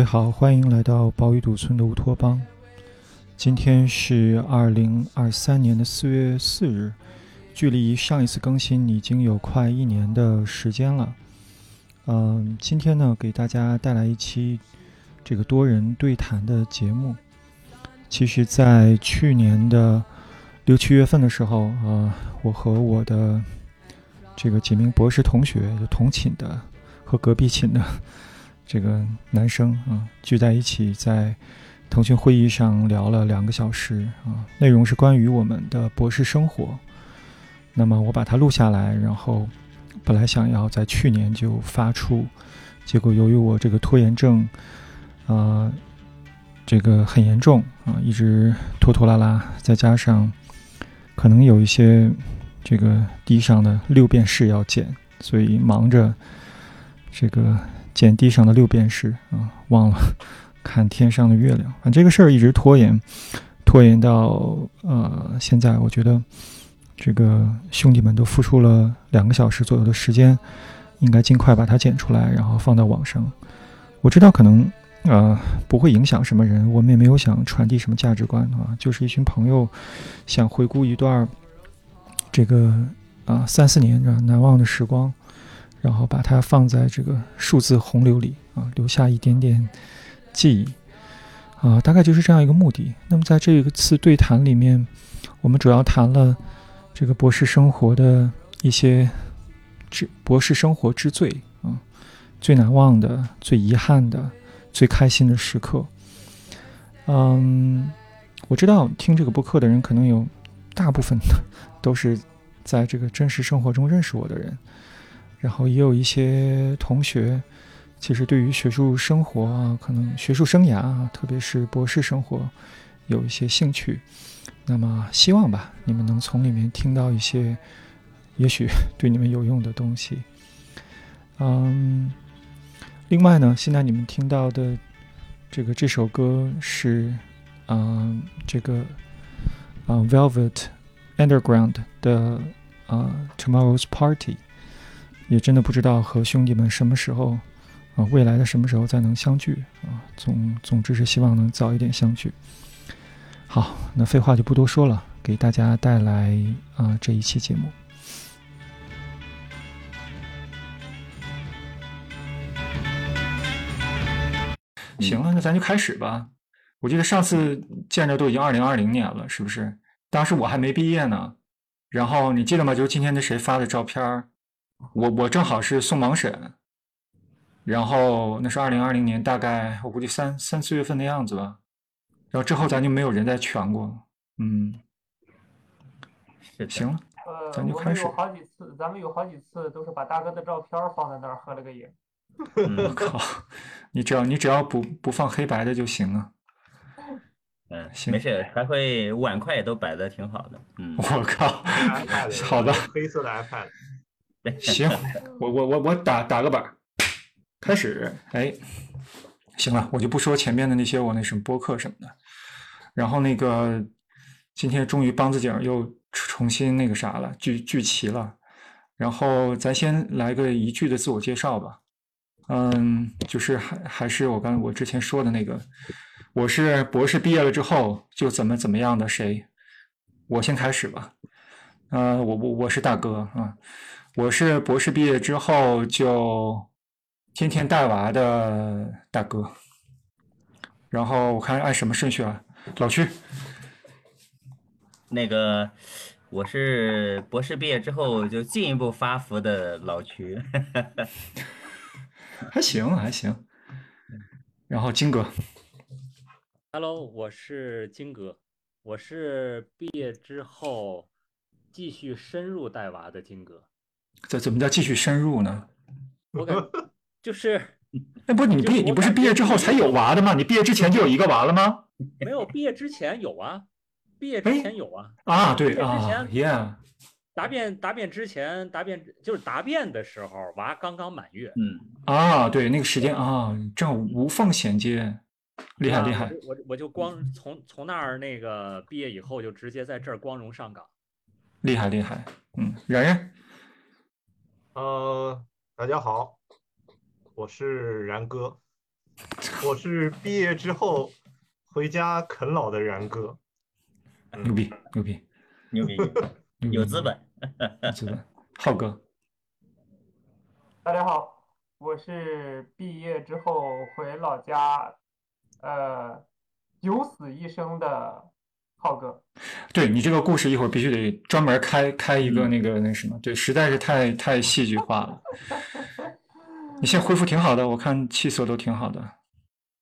各位好，欢迎来到宝与赌村的乌托邦。今天是二零二三年的四月四日，距离上一次更新已经有快一年的时间了。嗯，今天呢，给大家带来一期这个多人对谈的节目。其实，在去年的六七月份的时候，啊，我和我的这个几名博士同学，就同寝的和隔壁寝的这个男生啊，聚在一起，在腾讯会议上聊了两个小时啊，内容是关于我们的博士生活。那么我把它录下来，然后本来想要在去年就发出，结果由于我这个拖延症，啊。这个很严重啊，一直拖拖拉拉，再加上可能有一些这个地上的六便士要剪，所以忙着这个捡地上的六便士啊，忘了 看天上的月亮。反正这个事儿一直拖延，拖延到呃现在，我觉得这个兄弟们都付出了两个小时左右的时间，应该尽快把它剪出来，然后放到网上。我知道可能。呃，不会影响什么人，我们也没有想传递什么价值观啊，就是一群朋友想回顾一段这个啊三四年难忘的时光，然后把它放在这个数字洪流里啊，留下一点点记忆啊，大概就是这样一个目的。那么在这一次对谈里面，我们主要谈了这个博士生活的一些之博士生活之最啊，最难忘的、最遗憾的。最开心的时刻，嗯，我知道听这个播客的人可能有大部分的都是在这个真实生活中认识我的人，然后也有一些同学，其实对于学术生活啊，可能学术生涯啊，特别是博士生活有一些兴趣。那么希望吧，你们能从里面听到一些也许 对你们有用的东西，嗯。另外呢，现在你们听到的这个这首歌是，嗯，这个啊，Velvet Underground 的啊，Tomorrow's Party，也真的不知道和兄弟们什么时候啊，未来的什么时候再能相聚啊。总总之是希望能早一点相聚。好，那废话就不多说了，给大家带来啊这一期节目。行了，那咱就开始吧。我记得上次见着都已经二零二零年了，是不是？当时我还没毕业呢。然后你记得吗？就是今天那谁发的照片我我正好是送盲审。然后那是二零二零年，大概我估计三三四月份的样子吧。然后之后咱就没有人再全过。嗯，行了，咱就开始。有好几次，咱们有好几次都是把大哥的照片放在那儿合了个影。我 靠！你只要你只要不不放黑白的就行了。嗯，行，没事，还会碗筷也都摆的挺好的。嗯，我靠，好的，黑色的 iPad。行，我我我我打打个板，开始。哎，行了，我就不说前面的那些我那什么播客什么的。然后那个今天终于梆子井又重新那个啥了，聚聚齐了。然后咱先来个一句的自我介绍吧。嗯，就是还还是我刚我之前说的那个，我是博士毕业了之后就怎么怎么样的谁，我先开始吧。呃，我我我是大哥啊，我是博士毕业之后就天天带娃的大哥。然后我看按什么顺序啊？老区，那个我是博士毕业之后就进一步发福的老区。还行还行，然后金哥，Hello，我是金哥，我是毕业之后继续深入带娃的金哥。这怎么叫继续深入呢？我感就是，哎，不是你毕你不是毕业之后才有娃的吗？你毕业之前就有一个娃了吗？没有，毕业之前有啊，毕业之前有啊。啊，对啊，Yeah。答辩答辩之前，答辩就是答辩的时候，娃刚刚满月。嗯啊，对，那个时间啊，正好无缝衔接，厉害厉害。我我就光从从那儿那个毕业以后，就直接在这儿光荣上岗。厉害厉害，嗯，然然。呃，大家好，我是然哥。我是毕业之后回家啃老的然哥。牛逼牛逼牛逼，有资本。有资本。浩哥，大家好，我是毕业之后回老家，呃，九死一生的浩哥。对你这个故事一会儿必须得专门开开一个那个那什么，对，实在是太太戏剧化了。你现在恢复挺好的，我看气色都挺好的。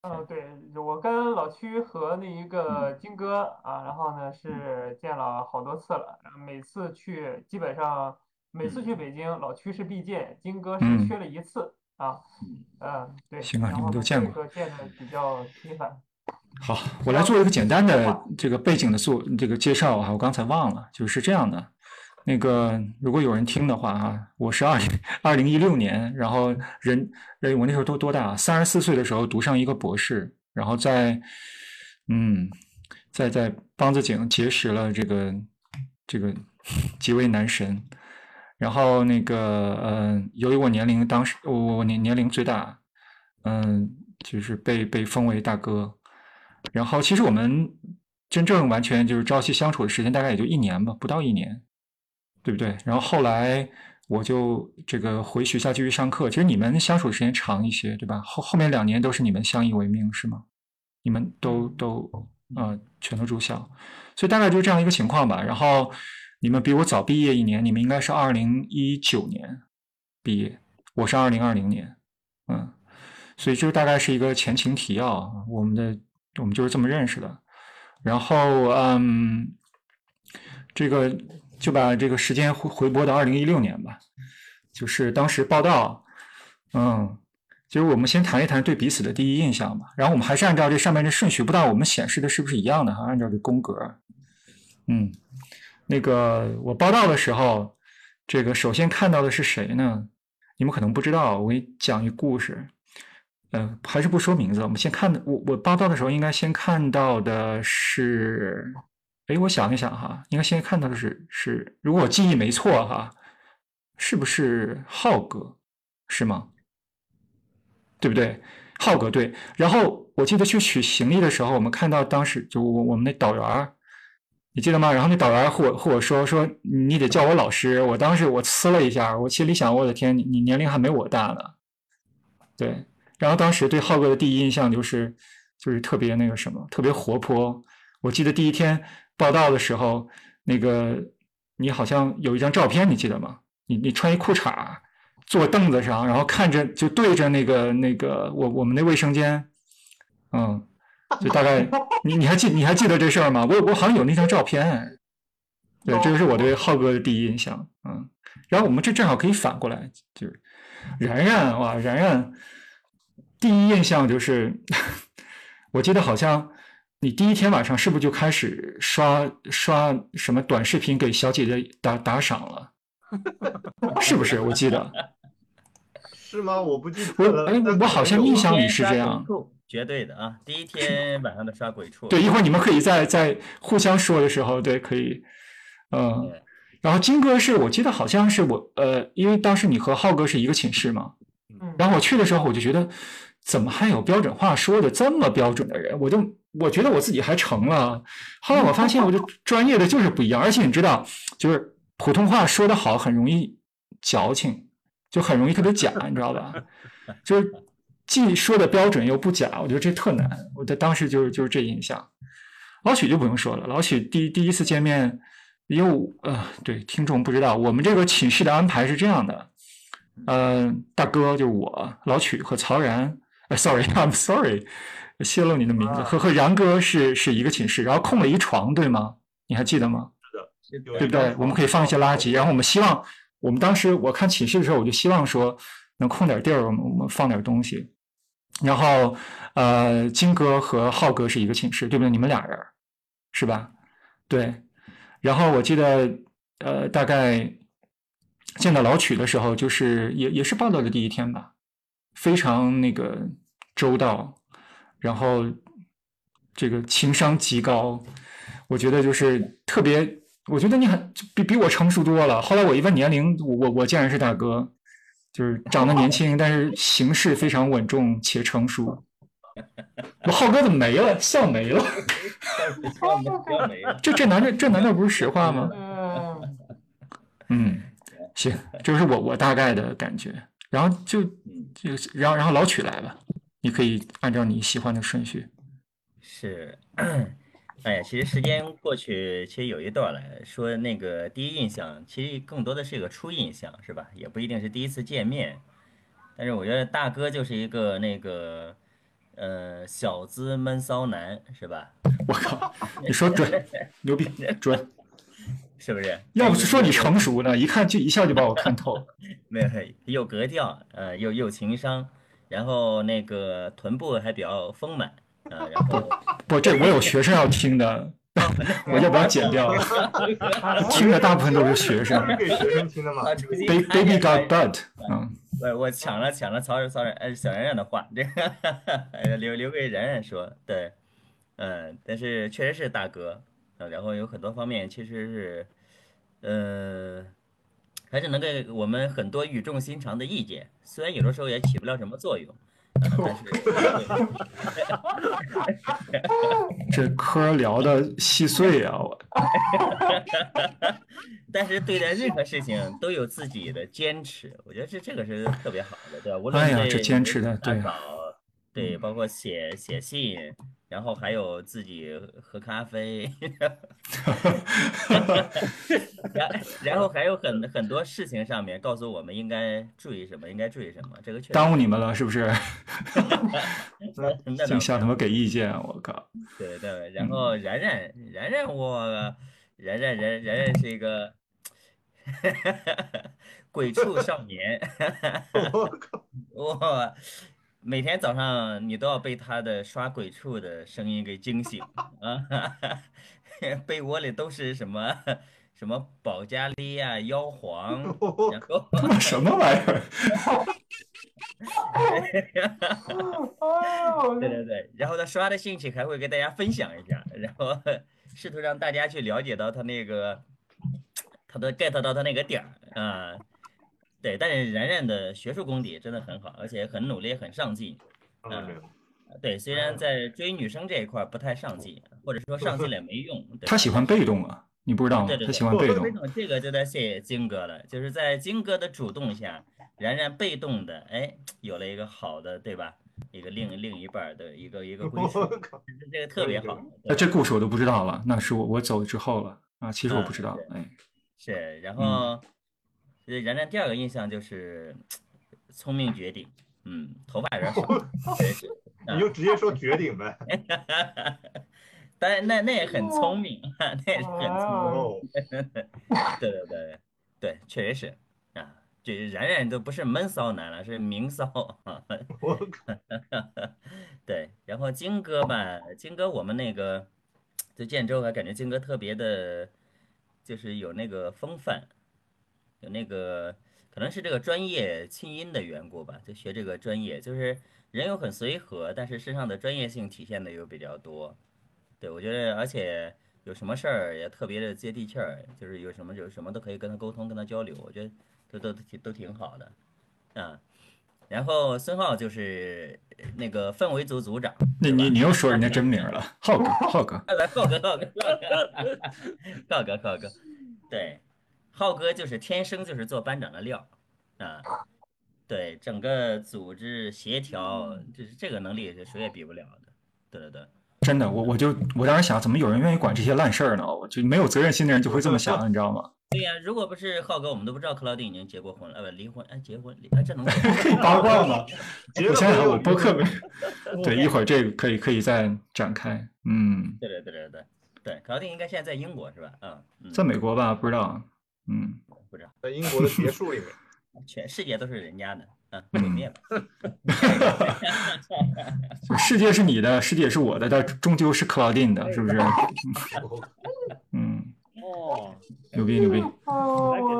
嗯，对，我跟老屈和那一个金哥啊，然后呢是见了好多次了，每次去基本上每次去北京，老屈是必见，金哥嗯是缺了一次啊，嗯，对，行啊你们都见过这个见的比较频繁。好，我来做一个简单的这个背景的做这个介绍啊，我刚才忘了，就是这样的。那个如果有人听的话啊，我是二零二零一六年，然后人呃我那时候多多大？三十四岁的时候读上一个博士，然后在嗯在在梆子井结识了这个这个几位男神，然后那个呃由于我年龄当时我我年年龄最大，嗯就是被被封为大哥。然后其实我们真正完全就是朝夕相处的时间大概也就一年吧，不到一年，对不对？然后后来我就这个回学校继续上课。其实你们相处的时间长一些，对吧？后后面两年都是你们相依为命，是吗？你们都都呃全都住校，所以大概就是这样一个情况吧。然后你们比我早毕业一年，你们应该是二零一九年毕业，我是二零二零年，嗯，所以这大概是一个前情提要，我们的。我们就是这么认识的，然后嗯，这个就把这个时间回回拨到二零一六年吧，就是当时报道，嗯，就是我们先谈一谈对彼此的第一印象吧，然后我们还是按照这上面这顺序，不知道我们显示的是不是一样的哈？按照这宫格，嗯，那个我报道的时候，这个首先看到的是谁呢？你们可能不知道，我给你讲一故事。嗯，还是不说名字。我们先看的，我我报道的时候应该先看到的是，哎，我想一想哈，应该先看到的是是，如果我记忆没错哈，是不是浩哥？是吗？对不对？浩哥对。然后我记得去取行李的时候，我们看到当时就我我们那导员，你记得吗？然后那导员和我和我说说你得叫我老师。我当时我呲了一下，我心里想，我的天，你你年龄还没我大呢。对。然后当时对浩哥的第一印象就是，就是特别那个什么，特别活泼。我记得第一天报道的时候，那个你好像有一张照片，你记得吗？你你穿一裤衩，坐凳子上，然后看着就对着那个那个我我们那卫生间，嗯，就大概 你你还记你还记得这事儿吗？我我好像有那张照片，对，这个是我对浩哥的第一印象，嗯。然后我们这正好可以反过来，就是然然哇，然然。第一印象就是，我记得好像你第一天晚上是不是就开始刷刷什么短视频给小姐姐打打赏了？是不是？我记得是吗？我不记我得了。哎，我好像印象里是这样。绝对的啊！第一天晚上的刷鬼畜。对，一会儿你们可以在在互相说的时候，对，可以，嗯。然后金哥是我记得好像是我呃，因为当时你和浩哥是一个寝室嘛，然后我去的时候我就觉得。怎么还有标准话说的这么标准的人？我就我觉得我自己还成了。后来我发现，我就 专业的就是不一样。而且你知道，就是普通话说的好，很容易矫情，就很容易特别假，你知道吧？就是既说的标准又不假，我觉得这特难。我的当时就是就是这印象。老许就不用说了，老许第第一次见面，又呃，对听众不知道，我们这个寝室的安排是这样的，呃，大哥就是我，老曲和曹然。哎，sorry，I'm sorry，泄露你的名字。和和然哥是是一个寝室，然后空了一床，对吗？你还记得吗？是的，对不对？我们可以放一些垃圾，然后我们希望，我们当时我看寝室的时候，我就希望说能空点地儿，我们我们放点东西。然后呃，金哥和浩哥是一个寝室，对不对？你们俩人是吧？对。然后我记得呃，大概见到老曲的时候，就是也也是报道的第一天吧。非常那个周到，然后这个情商极高，我觉得就是特别，我觉得你很比比我成熟多了。后来我一问年龄，我我我竟然是大哥，就是长得年轻，但是行事非常稳重且成熟。我浩哥怎么没了？笑没了？笑没了。这这难道这难道不是实话吗？嗯，嗯，行，这是我我大概的感觉。然后就就然后然后老曲来吧，你可以按照你喜欢的顺序。是，哎呀，其实时间过去，其实有一段了。说那个第一印象，其实更多的是一个初印象，是吧？也不一定是第一次见面。但是我觉得大哥就是一个那个，呃，小资闷骚男，是吧？我靠，你说准，牛逼，准。是不是？要不是说你成熟呢，一看就一下就把我看透了。没有，有格调，呃，有有情商，然后那个臀部还比较丰满，呃，然后不，这我有学生要听的，我就把它剪掉了？听的大部分都是学生。给学生听的嘛？Baby baby got butt，嗯。我我抢了抢了曹曹冉呃小冉冉的话，这个留留给冉冉说，对，嗯，但是确实是大哥。然后有很多方面其实是，呃，还是能给我们很多语重心长的意见，虽然有的时候也起不了什么作用，但是，这嗑聊的细碎啊，我，但是对待任何事情都有自己的坚持，我觉得这这个是特别好的，对吧？无论哎呀，这坚持的对，对，包括写写信。然后还有自己喝咖啡，然然后还有很很多事情上面告诉我们应该注意什么，应该注意什么，这个确耽误你们了是不是？净 想他妈给意见，我靠！对对，然后然然然然我然然然然然是一个鬼畜少年，我靠！我。每天早上你都要被他的刷鬼畜的声音给惊醒啊！被窝里都是什么什么保加利亚妖皇，然后什么玩意儿？对对对，然后他刷的兴趣还会跟大家分享一下，然后试图让大家去了解到他那个他的 get 到他那个点儿啊。对，但是然然的学术功底真的很好，而且很努力，很上进。嗯，对，虽然在追女生这一块不太上进，或者说上进了也没用。他喜欢被动啊，你不知道吗？他喜欢被动。这个就得谢谢金哥了，就是在金哥的主动下，然然被动的，哎，有了一个好的，对吧？一个另另一半的一个一个归属，这个特别好。那这故事我都不知道了，那是我我走之后了啊，其实我不知道，哎。是，然后。对然然第二个印象就是聪明绝顶，嗯，头发有点少，你就直接说绝顶呗。当然，那那也很聪明，那也是很聪明。对对对对，确实是啊，这然然都不是闷骚男了，是明骚啊。对，然后金哥吧，金哥我们那个在建州还感觉金哥特别的，就是有那个风范。有那个可能是这个专业清音的缘故吧，就学这个专业，就是人又很随和，但是身上的专业性体现的又比较多。对我觉得，而且有什么事儿也特别的接地气儿，就是有什么有什么都可以跟他沟通，跟他交流，我觉得都都挺都挺好的啊。然后孙浩就是那个氛围组组长，那你你又说人家真名了，浩哥，浩哥，来浩哥浩哥，浩哥，浩哥，浩哥，对。浩哥就是天生就是做班长的料，啊，对，整个组织协调，就是这个能力是谁也比不了的，对对对，真的，我我就我当时想，怎么有人愿意管这些烂事儿呢？我就没有责任心的人就会这么想，你知道吗？对呀，如果不是浩哥，我们都不知道克劳迪已经结过婚了，呃，不，离婚，哎，结婚，哎，这能 可以八卦吗？我想想，我播客没，对，一会儿这个可以可以再展开，嗯，对对对对对对，克劳迪应该现在在英国是吧？嗯，在美国吧？不知道。嗯，不知道，在英国的别墅里面，全世界都是人家的，嗯，毁灭吧。世界是你的，世界是我的，但终究是克劳丁的，是不是？嗯，哦，牛逼牛逼，来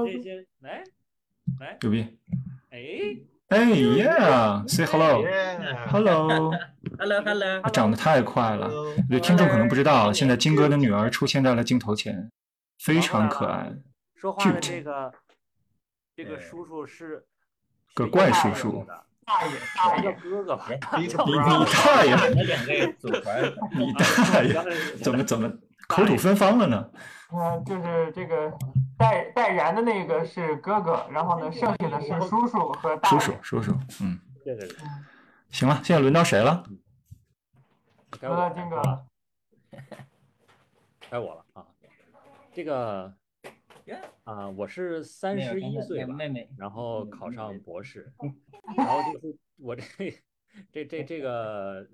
给这些来来，牛逼，哎。哎呀，say hello，hello，hello，hello，他长得太快了，对听众可能不知道，现在金哥的女儿出现在了镜头前，非常可爱。说话的这个这个叔叔是个怪叔叔，大爷大叫爷，哥哥吧，哎你你 你大爷，你大爷，怎么怎么口吐芬芳了呢？嗯，就是这个带带燃的那个是哥哥，然后呢，剩下的是叔叔和大叔。叔叔叔，嗯，对对对，行了，现在轮到谁了？该我轮到金哥了，该我了啊。这个啊，我是三十一岁吧，妹妹，然后考上博士，然后就是我这这这这个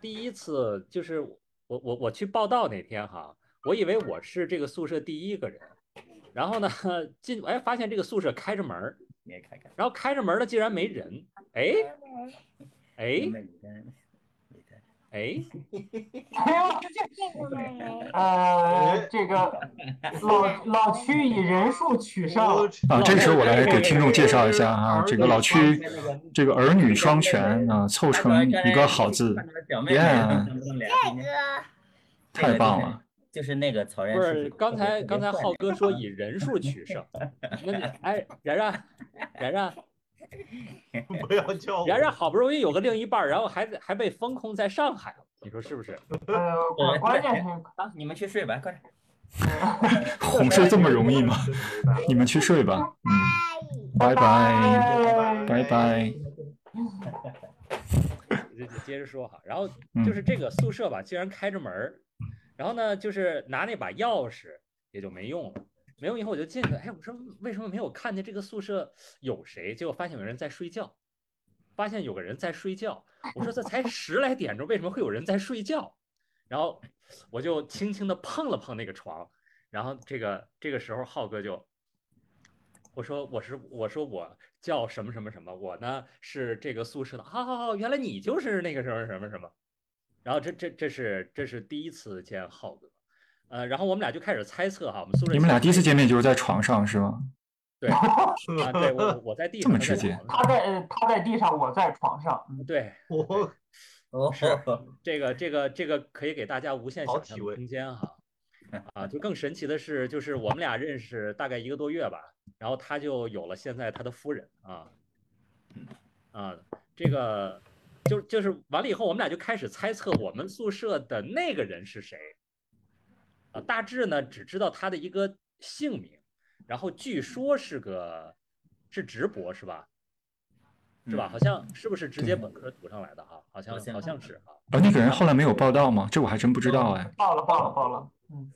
第一次就是我我我去报道那天哈，我以为我是这个宿舍第一个人，然后呢进哎发现这个宿舍开着门然后开着门儿呢竟然没人，哎哎哎，呃，这个老 老区以人数取胜，啊，这时候我来给听众介绍一下啊，这个老区这个儿女双全啊，凑成一个好字，表妹妹 Yeah 能不能聊今天太棒了。就是那个草原不是刚才刚才浩哥说以人数取胜，那你哎然然然然。不要叫我。然然好不容易有个另一半，然后还还被封控在上海了，你说是不是？呃，关关键是啊，你们去睡吧，快点。哄睡这么容易吗？你们去睡吧，嗯，拜拜，拜拜。接接着说哈，然后嗯就是这个宿舍吧，竟然开着门儿，然后呢，就是拿那把钥匙也就没用了，没用以后我就进去，哎，我说为什么没有看见这个宿舍有谁？结果发现有人在睡觉，发现有个人在睡觉，我说这才十来点钟，为什么会有人在睡觉？然后我就轻轻的碰了碰那个床，然后这个这个时候浩哥就。我说我是我说我叫什么什么什么，我呢是这个宿舍的，好好好，原来你就是那个什么什么什么，然后这这这是这是第一次见浩哥，呃，然后我们俩就开始猜测哈，我们宿舍你们俩第一次见面就是在床上是吗？对啊，对我我我在地上，他在这么直接他在呃他在地上，我在床上。上，对，我是，这个这个这个可以给大家无限想象的空间哈。啊，就更神奇的是，就是我们俩认识大概一个多月吧，然后他就有了现在他的夫人啊，啊，这个就就是完了以后，我们俩就开始猜测我们宿舍的那个人是谁，啊，大致呢只知道他的一个姓名，然后据说是个是直博是吧？是吧？好像是不是直接本科读上来的哈？好像好像好像是哈。呃，那个人后来没有报道吗？这我还真不知道哎。报了报了报了，嗯，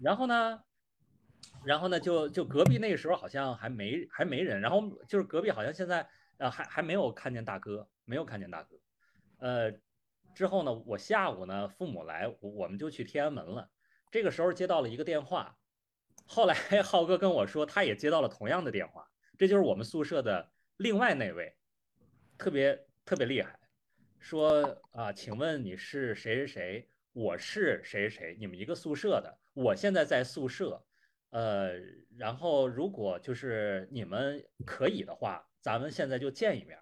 然后呢，然后呢，就就隔壁那个时候好像还没还没人，然后就是隔壁好像现在呃还还没有看见大哥，没有看见大哥。呃，之后呢，我下午呢父母来，我我们就去天安门了。这个时候接到了一个电话，后来 浩哥跟我说他也接到了同样的电话，这就是我们宿舍的另外那位，特别特别厉害，说啊，请问你是谁谁谁？我是谁谁谁，你们一个宿舍的，我现在在宿舍，呃，然后如果就是你们可以的话，咱们现在就见一面。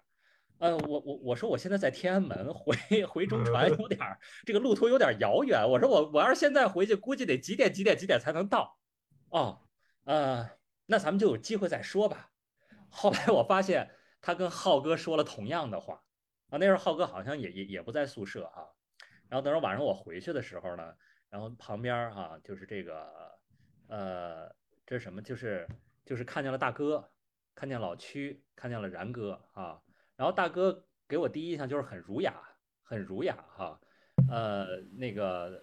呃，我我我说我现在在天安门，回回中传有点儿这个路途有点遥远。我说我我要是现在回去，估计得几点几点几点才能到。哦，呃，那咱们就有机会再说吧。后来我发现他跟浩哥说了同样的话啊，那时候浩哥好像也也也不在宿舍哈、然后等会儿晚上我回去的时候呢，然后旁边儿哈、就是这个呃，这是什么？就是就是看见了大哥，看见老区，看见了然哥啊。然后大哥给我第一印象就是很儒雅，很儒雅哈、呃，那个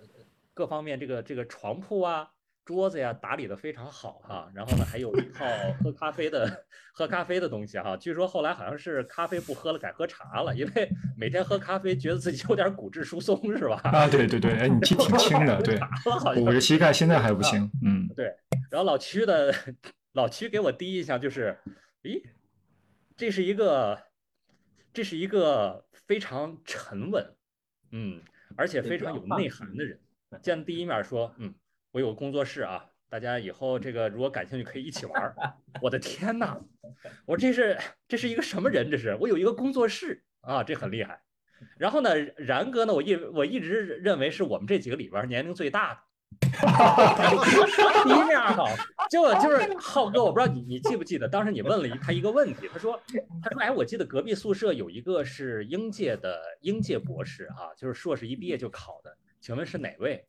各方面这个这个床铺啊。桌子呀打理的非常好哈、然后呢还有一套喝咖啡的喝咖啡的东西哈、据说后来好像是咖啡不喝了，改喝茶了，因为每天喝咖啡觉得自己有点骨质疏松是吧？啊，对对对，哎，你记挺轻的，对，我这膝盖现在还不行，嗯，对然后老区的老区给我第一印象就是，咦，这是一个，这是一个非常沉稳，嗯，而且非常有内涵的人。见第一面说，嗯，我有个工作室啊，大家以后这个如果感兴趣可以一起玩儿。我的天呐，我说这是这是一个什么人？这是我有一个工作室啊，这很厉害。然后呢，然哥呢，我一我一直认为是我们这几个里边年龄最大的。第一面好，结果就是 浩哥，我不知道你你记不记得，当时你问了一他一个问题，他说 他说哎，我记得隔壁宿舍有一个是应届的应届博士啊，就是硕士一毕业就考的，请问是哪位？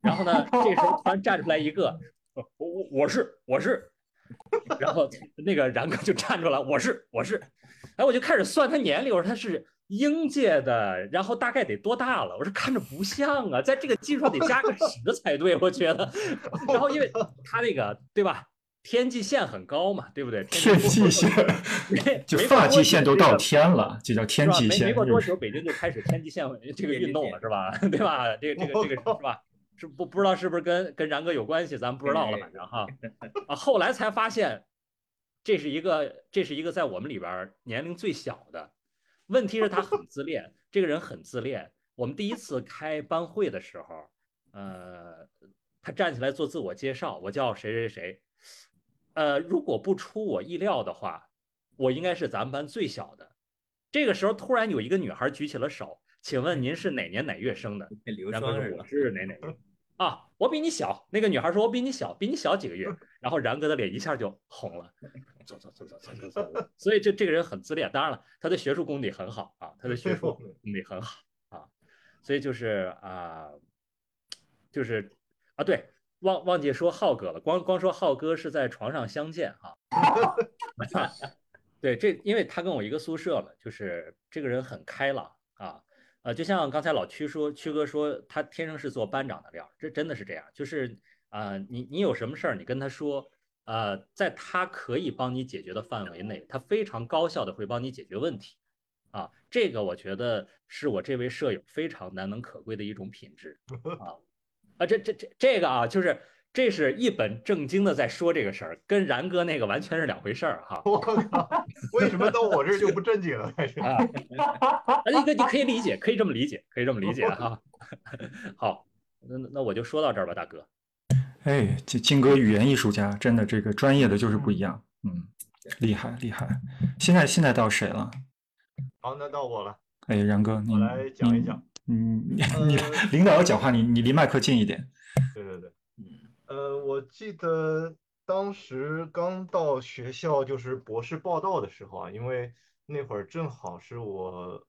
然后呢，这时候突然站出来一个，我我我是我是，然后那个然哥就站出来，我是我是，哎，我就开始算他年龄，我说他是。应届的，然后大概得多大了？我说看着不像啊，在这个基础上得加个十 才对，我觉得。然后因为 他那个对吧，天际线很高嘛，对不对？天际线，就发际线都到天了，就叫天际线。没过多久，北京就开始天际线 这个运动了，是吧？对吧？这个这个这个是吧？是不不知道是不是跟跟然哥有关系？咱不知道了，反正哈啊，后来才发现，这是一个这是一个在我们里边年龄最小的。问题是，他很自恋，这个人很自恋。我们第一次开班会的时候，呃，他站起来做自我介绍，我叫谁谁谁。呃，如果不出我意料的话，我应该是咱们班最小的。这个时候，突然有一个女孩举起了手，请问您是哪年哪月生的？然后我是哪哪年。啊，我比你小。那个女孩说：“我比你小，比你小几个月。”然后然哥的脸一下就红了。走走走走走走走。所以这这个人很自恋。当然了，他的学术功底很好啊，他的学术 功底很好啊。所以就是啊，就是啊，对，忘忘记说浩哥了。光光说浩哥是在床上相见哈。对，这因为他跟我一个宿舍了，就是这个人很开朗啊。呃，就像刚才老曲说，曲哥说他天生是做班长的料，这真的是这样。就是啊，你你有什么事儿，你跟他说，呃，在他可以帮你解决的范围内，他非常高效的会帮你解决问题。啊，这个我觉得是我这位舍友非常难能可贵的一种品质。啊啊，这这这这个啊，就是。这是一本正经的在说这个事儿，跟然哥那个完全是两回事儿哈。我靠，为什么到我这儿就不正经了？开始啊，那个你可以理解，可以这么理解，可以这么理解哈。好，那那我就说到这儿吧，大哥。哎，金金哥语言艺术家，真的这个专业的就是不一样，嗯，厉害厉害。现在现在到谁了？好，那到我了。哎，然哥，你来讲一讲。嗯，你领导要讲话，你你离麦克近一点。对对对。呃，我记得当时刚到学校就是博士报道的时候啊，因为那会儿正好是我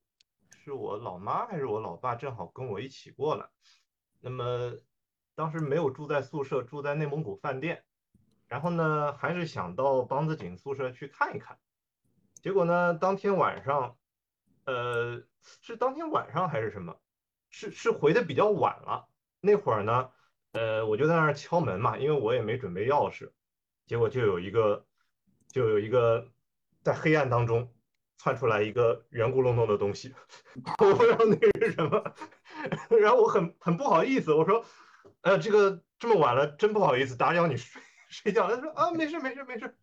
是我老妈还是我老爸正好跟我一起过来，那么当时没有住在宿舍，住在内蒙古饭店，然后呢还是想到梆子井宿舍去看一看，结果呢当天晚上，呃是当天晚上还是什么，是是回的比较晚了，那会儿呢。呃，我就在那儿敲门嘛，因为我也没准备钥匙，结果就有一个，就有一个在黑暗当中窜出来一个圆咕隆咚的东西，我不知道那是什么，然后我很很不好意思，我说，呃，这个这么晚了，真不好意思打扰你 睡睡觉。他说啊，没事没事没事。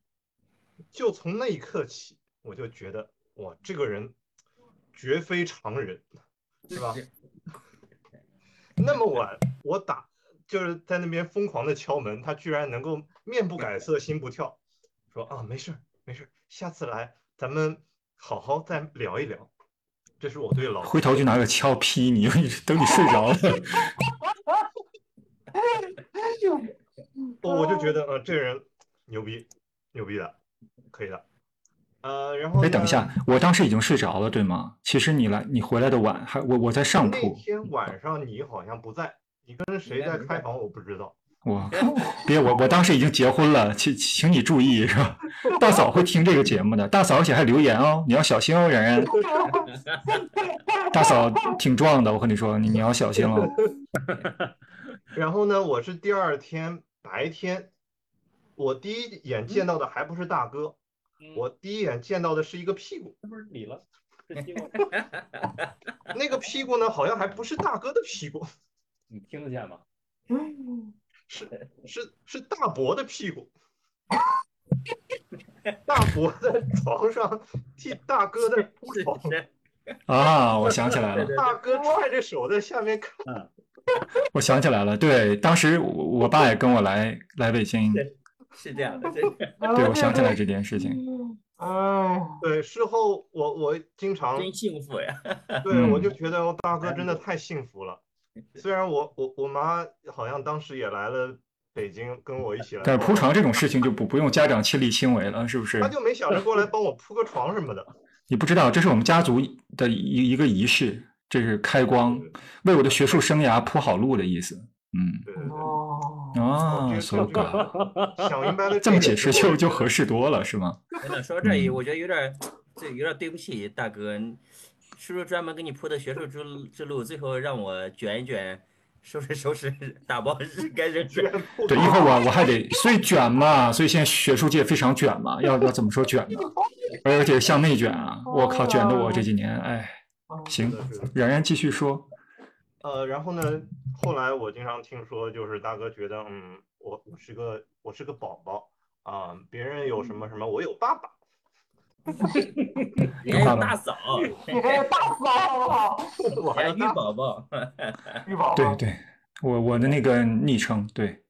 就从那一刻起，我就觉得哇，这个人绝非常人，是吧？那么晚我打。就是在那边疯狂的敲门，他居然能够面不改色心不跳，说啊没事没事，下次来咱们好好再聊一聊。这是我对老回头就拿个敲劈你，等你睡着了。我 我就觉得呃这个人牛逼牛逼的，可以的。呃，然后哎等一下，我当时已经睡着了，对吗？其实你来你回来的晚，还我我在上铺。那天晚上你好像不在。你跟谁在开房？我不知道。我别我我当时已经结婚了，请请你注意是吧？大嫂会听这个节目的，大嫂而且还留言哦，你要小心哦，然然。大嫂挺壮的，我跟你说，你你要小心了。然后呢，我是第二天白天，我第一眼见到的还不是大哥，我第一眼见到的是一个屁股。那不是你了？那个屁股呢，好像还不是大哥的屁股。你听得见吗？是是是大伯的屁股，大伯在床上替大哥在铺床。啊，我想起来了，大哥揣着手在下面看。我想起来了，对，当时我我爸也跟我来来北京，是这样的，对，我想起来这件事情。哦，对，事后我我经常真幸福呀。对，我就觉得我大哥真的太幸福了。虽然我我我妈好像当时也来了北京，跟我一起来，但是铺床这种事情就不不用家长亲力亲为了，是不是？他就没想着过来帮我铺个床什么的。你不知道，这是我们家族的一一个仪式，这是开光，为我的学术生涯铺好路的意思。嗯，对对对，哦，哦，这所以想明白了 这么解释就就合适多了，是吗？真的说到这里，嗯我觉得有点儿，这有点儿对不起大哥，是不是专门给你铺的学术之路之路，最后让我卷一卷，收拾收拾，打包该扔居然扔。铺 对，一会儿我我还得，所以卷嘛，所以现在学术界非常卷嘛，要要怎么说卷呢？而且向内卷啊，我靠，卷的我这几年，哎，行是，的是。的冉冉继续说，呃，然后呢，后来我经常听说，就是大哥觉得，嗯，我我是个我是个宝宝啊，别人有什么什么，我有爸爸。你还有大嫂，你这大嫂，我还人家玉有大宝宝，玉宝宝，对对，我我的那个昵称，对，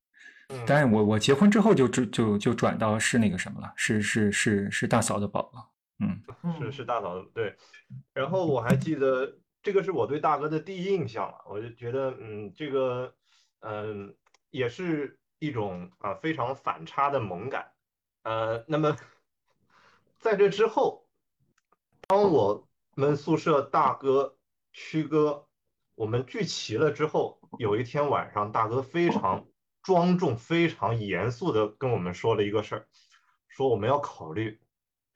嗯。但是我我结婚之后就就就就转到是那个什么了，是是是是大嫂的宝了，嗯，嗯是是大嫂的对，然后我还记得这个是我对大哥的第一印象了，我就觉得嗯这个嗯、也是一种啊非常反差的萌感，呃那么在这之后，当我们宿舍大哥曲哥我们聚齐了之后，有一天晚上大哥非常庄重、非常严肃的跟我们说了一个事儿，说我们要考虑。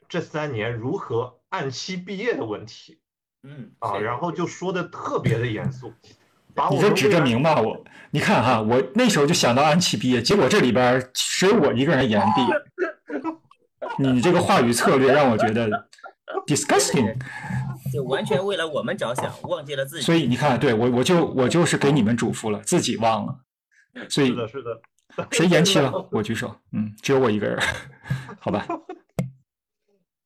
这三年如何按期毕业的问题嗯啊，然后就说的特别的严肃，把你这指着我们未来明骂我，你看哈，我那时候就想到按期毕业，结果这里边儿只有我一个人延毕，你这个话语策略让我觉得 disgusting。就完全为了我们着想，忘记了自己。所以你看，对我我就我就是给你们嘱咐了，自己忘了。所以是的，是的，谁延期了？我举手。嗯，只有我一个人，好吧？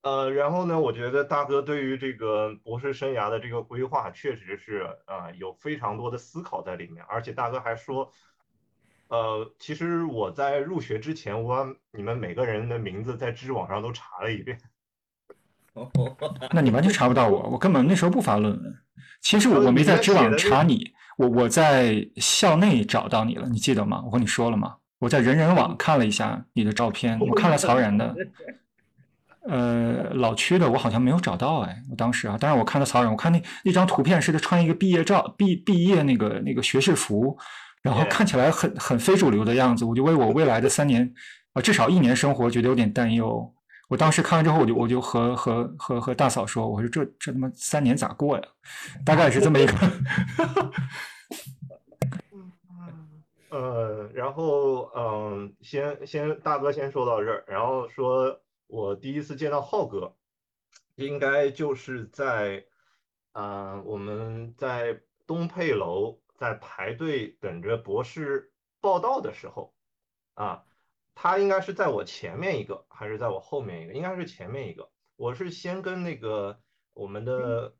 呃，然后呢，我觉得大哥对于这个博士生涯的这个规划，确实是呃有非常多的思考在里面，而且大哥还说，呃，其实我在入学之前，我把你们每个人的名字在知网上都查了一遍。那你完全查不到我，我根本那时候不发论文。其实我我没在知网查你，我我在校内找到你了，你记得吗？我跟你说了吗？我在人人网看了一下你的照片，我看了曹然的，呃，老区的我好像没有找到哎，我当时啊，但是我看到曹冉，我看那那张图片是他穿一个毕业照毕毕业那个那个学士服，然后看起来很很非主流的样子，我就为我未来的三年啊、至少一年生活觉得有点担忧。我当时看完之后，我就我就和和和和大嫂说，我说这这他妈三年咋过呀？大概是这么一个。呃，然后嗯，先先大哥先说到这儿，然后说我第一次见到浩哥，应该就是在，呃，我们在东配楼在排队等着博士报到的时候，啊，他应该是在我前面一个，还是在我后面一个？应该是前面一个。我是先跟那个我们的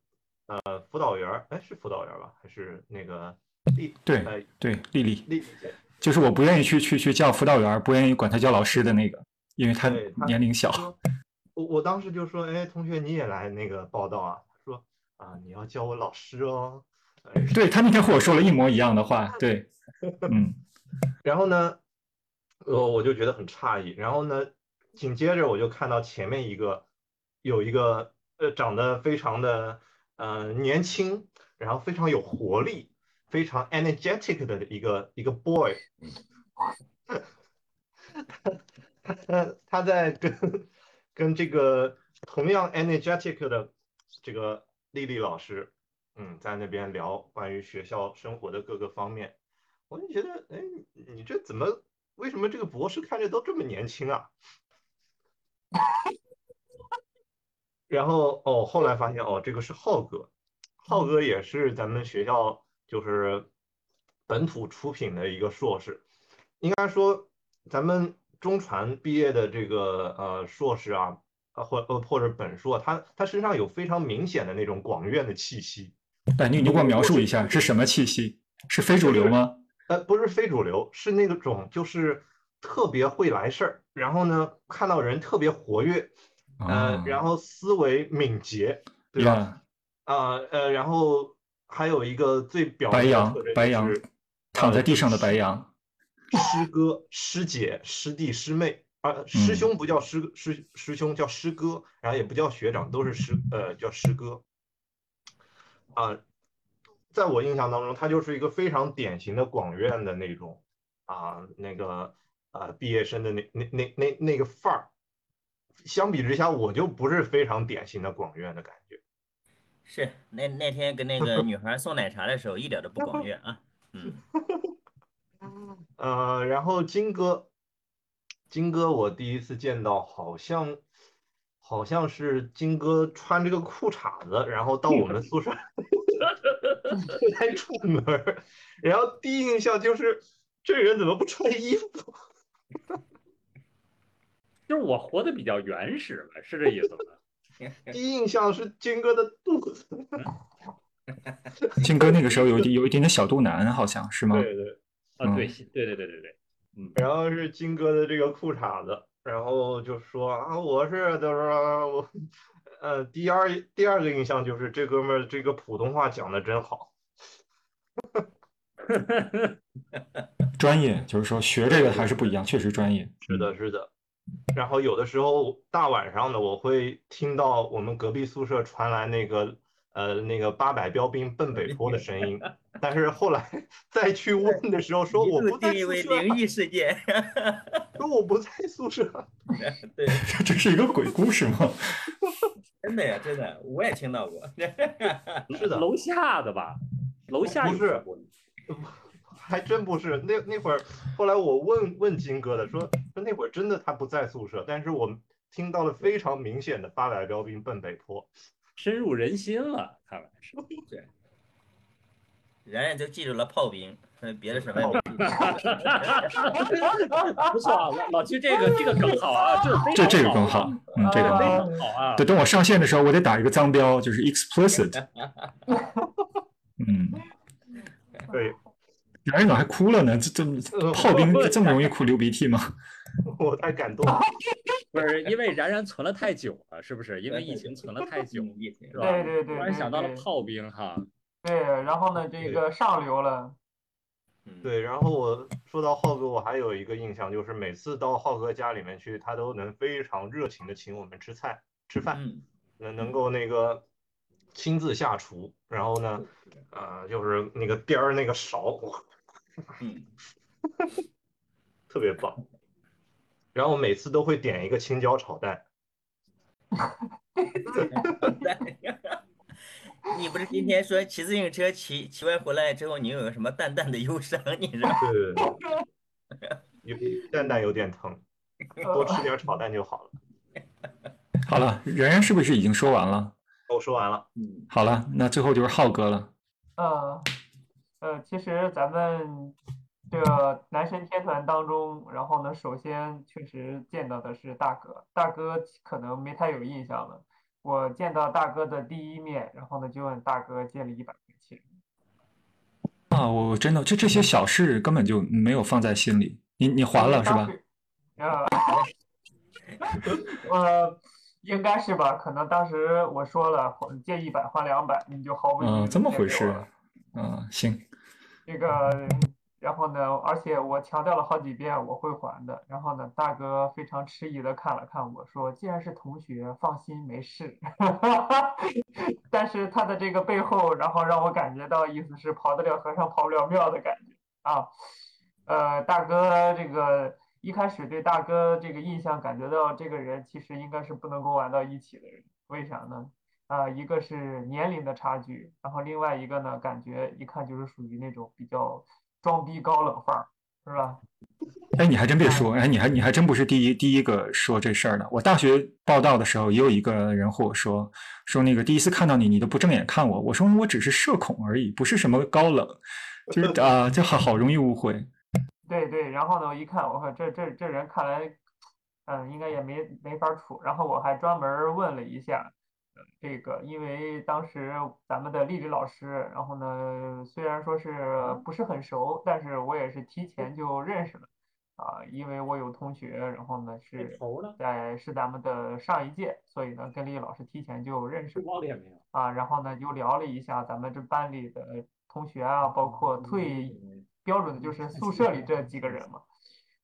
呃辅导员儿，哎，是辅导员儿吧？还是那个丽？对呃，对，丽丽，丽丽。就是我不愿意去去去叫辅导员，不愿意管他叫老师的那个，因为他年龄小。我我当时就说，哎，同学你也来那个报道啊？他说啊，你要叫我老师哦。哎对他那天和我说了一模一样的话，对，嗯，然后呢，我，我就觉得很诧异。然后呢，紧接着我就看到前面一个有一个呃长得非常的呃年轻，然后非常有活力，非常 energetic 的一个一个 boy，他他他在跟跟这个同样 energetic 的这个丽丽老师，嗯，在那边聊关于学校生活的各个方面。我就觉得，哎，你这怎么，为什么这个博士看着都这么年轻啊？然后哦，后来发现哦，这个是浩哥，浩哥也是咱们学校就是本土出品的一个硕士，应该说咱们中传毕业的这个呃硕士啊，啊或呃或者本硕，他他身上有非常明显的那种广院的气息。哎，你你给我描述一下是什么气息？是非主流吗？呃，不是非主流，是那种就是特别会来事儿，然后呢，看到人特别活跃，呃，然后思维敏捷，对吧？呀，啊呃，然后还有一个最表白羊明的特征白羊就是躺在地上的白羊，师哥、师姐、师弟、师妹啊，师兄不叫师师师兄，叫师哥，然后也不叫学长，都是师呃叫师哥。啊，在我印象当中，他就是一个非常典型的广院的那种啊那个啊毕业生的那那那那那个范儿。相比之下，我就不是非常典型的广院的感觉。是那那天跟那个女孩送奶茶的时候，一点都不广院啊。嗯，呃，然后金哥，金哥，我第一次见到，好像好像是金哥穿这个裤衩子，然后到我们宿舍 来出门儿，然后第一印象就是这人怎么不穿衣服？就是我活得比较原始嘛，是这意思吗？第一印象是金哥的肚子，金哥那个时候有一有一点点小肚腩，好像是吗？对对，啊，对嗯对对对对对，嗯，然后是金哥的这个裤衩子，然后就说啊，我是他说我，呃，第二第二个印象就是这哥们儿这个普通话讲的真好。专业，就是说学这个还是不一样，确实专业。是的，是的。然后有的时候大晚上的，我会听到我们隔壁宿舍传来那个呃那个八百标兵奔北坡的声音，但是后来 再去问的时候，说我不在定义为宿舍，灵异事件。说我不在宿舍。对，这这是一个鬼故事吗？真的呀，真的，我也听到过。是的楼下的吧，楼下不是还真不是，那那会儿，后来我问问金哥的，说说那会儿真的他不在宿舍，但是我听到了非常明显的八百标兵奔北坡。深入人心了，看来是对。然然就记住了炮兵，呃别的什么也没记住。不错啊，老七这个这个更好啊，这这这个更好，嗯，这个更好。啊。对，等我上线的时候，我得打一个脏标，就是 explicit。嗯，对，然然怎么还哭了呢？这这呃炮兵这么容易哭流鼻涕吗？我太感动了。不是因为然然存了太久了，是不是？因为疫情存了太久，疫情是吧？对对对突然想到了炮兵哈，对，然后呢，这个上流了，嗯，对，然后我说到浩哥，我还有一个印象，就是每次到浩哥家里面去，他都能非常热情的请我们吃菜吃饭，嗯，能能够那个亲自下厨，然后呢，呃，就是那个颠儿那个勺，哇，嗯，特别棒。然后每次都会点一个青椒炒蛋，你不是今天说骑自行车骑骑完回来之后，你有个什么淡淡的忧伤？你知道吗？对对对，有蛋蛋有点疼，多吃点炒蛋就好了。好了，然然是不是已经说完了？我说完了，嗯，好了，那最后就是浩哥了。呃，呃，其实咱们这个男神天团当中，然后呢，首先确实见到的是大哥，大哥可能没太有印象了。我见到大哥的第一面，然后呢，就问大哥借了一百块钱。啊，我真的就这些小事根本就没有放在心里。你你还了是吧？呃，呃，应该是吧？可能当时我说了还借一百还两百，你就毫不嗯，地这么回事。嗯，行，这个，然后呢，而且我强调了好几遍我会还的。然后呢，大哥非常迟疑的看了看我说：“既然是同学，放心，没事。”但是他的这个背后，然后让我感觉到意思是跑得了和尚跑不了庙的感觉啊。呃，大哥这个一开始对大哥这个印象感觉到这个人其实应该是不能够玩到一起的人，为啥呢？啊、一个是年龄的差距，然后另外一个呢，感觉一看就是属于那种比较装逼高冷范儿，是吧？哎，你还真别说，哎，你还你还真不是第一第一个说这事儿的。我大学报道的时候，也有一个人和我说，说那个第一次看到你，你都不正眼看我。我说我只是社恐而已，不是什么高冷，就是 啊，就好好容易误会。对对，然后呢，我一看，我靠这这这人看来，嗯，应该也没没法处。然后我还专门问了一下，呃这个，因为当时咱们的历史老师，然后呢，虽然说是不是很熟，但是我也是提前就认识了，啊，因为我有同学，然后呢是？在是咱们的上一届，所以呢跟李老师提前就认识了。啊，然后呢就聊了一下咱们这班里的同学啊，包括最标准的就是宿舍里这几个人嘛。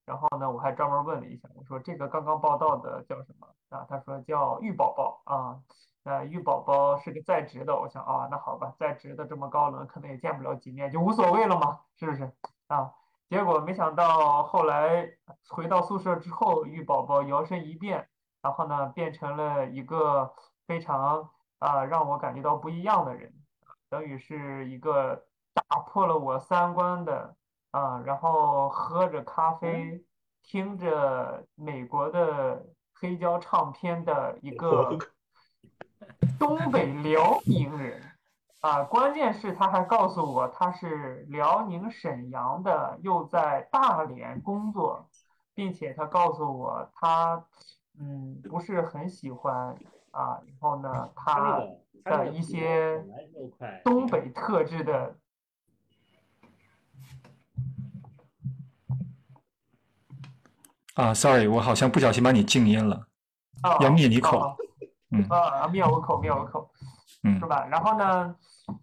然后呢我还专门问了一下，我说这个刚刚报道的叫什么啊？他说叫玉宝宝啊。呃，玉宝宝是个在职的，我想啊，那好吧，在职的这么高冷，可能也见不了几面，就无所谓了嘛，是不是啊？结果没想到后来回到宿舍之后，玉宝宝摇身一变，然后呢，变成了一个非常啊让我感觉到不一样的人，等于是一个打破了我三观的啊，然后喝着咖啡，听着美国的黑胶唱片的一个。东北辽宁人啊，关键是他还告诉我他是辽宁沈阳的，又在大连工作，并且他告诉我他嗯不是很喜欢啊，然后呢他的一些东北特质的啊，sorry，我好像不小心把你静音了，要灭你口。啊，灭我口，灭我口，是吧？然后呢，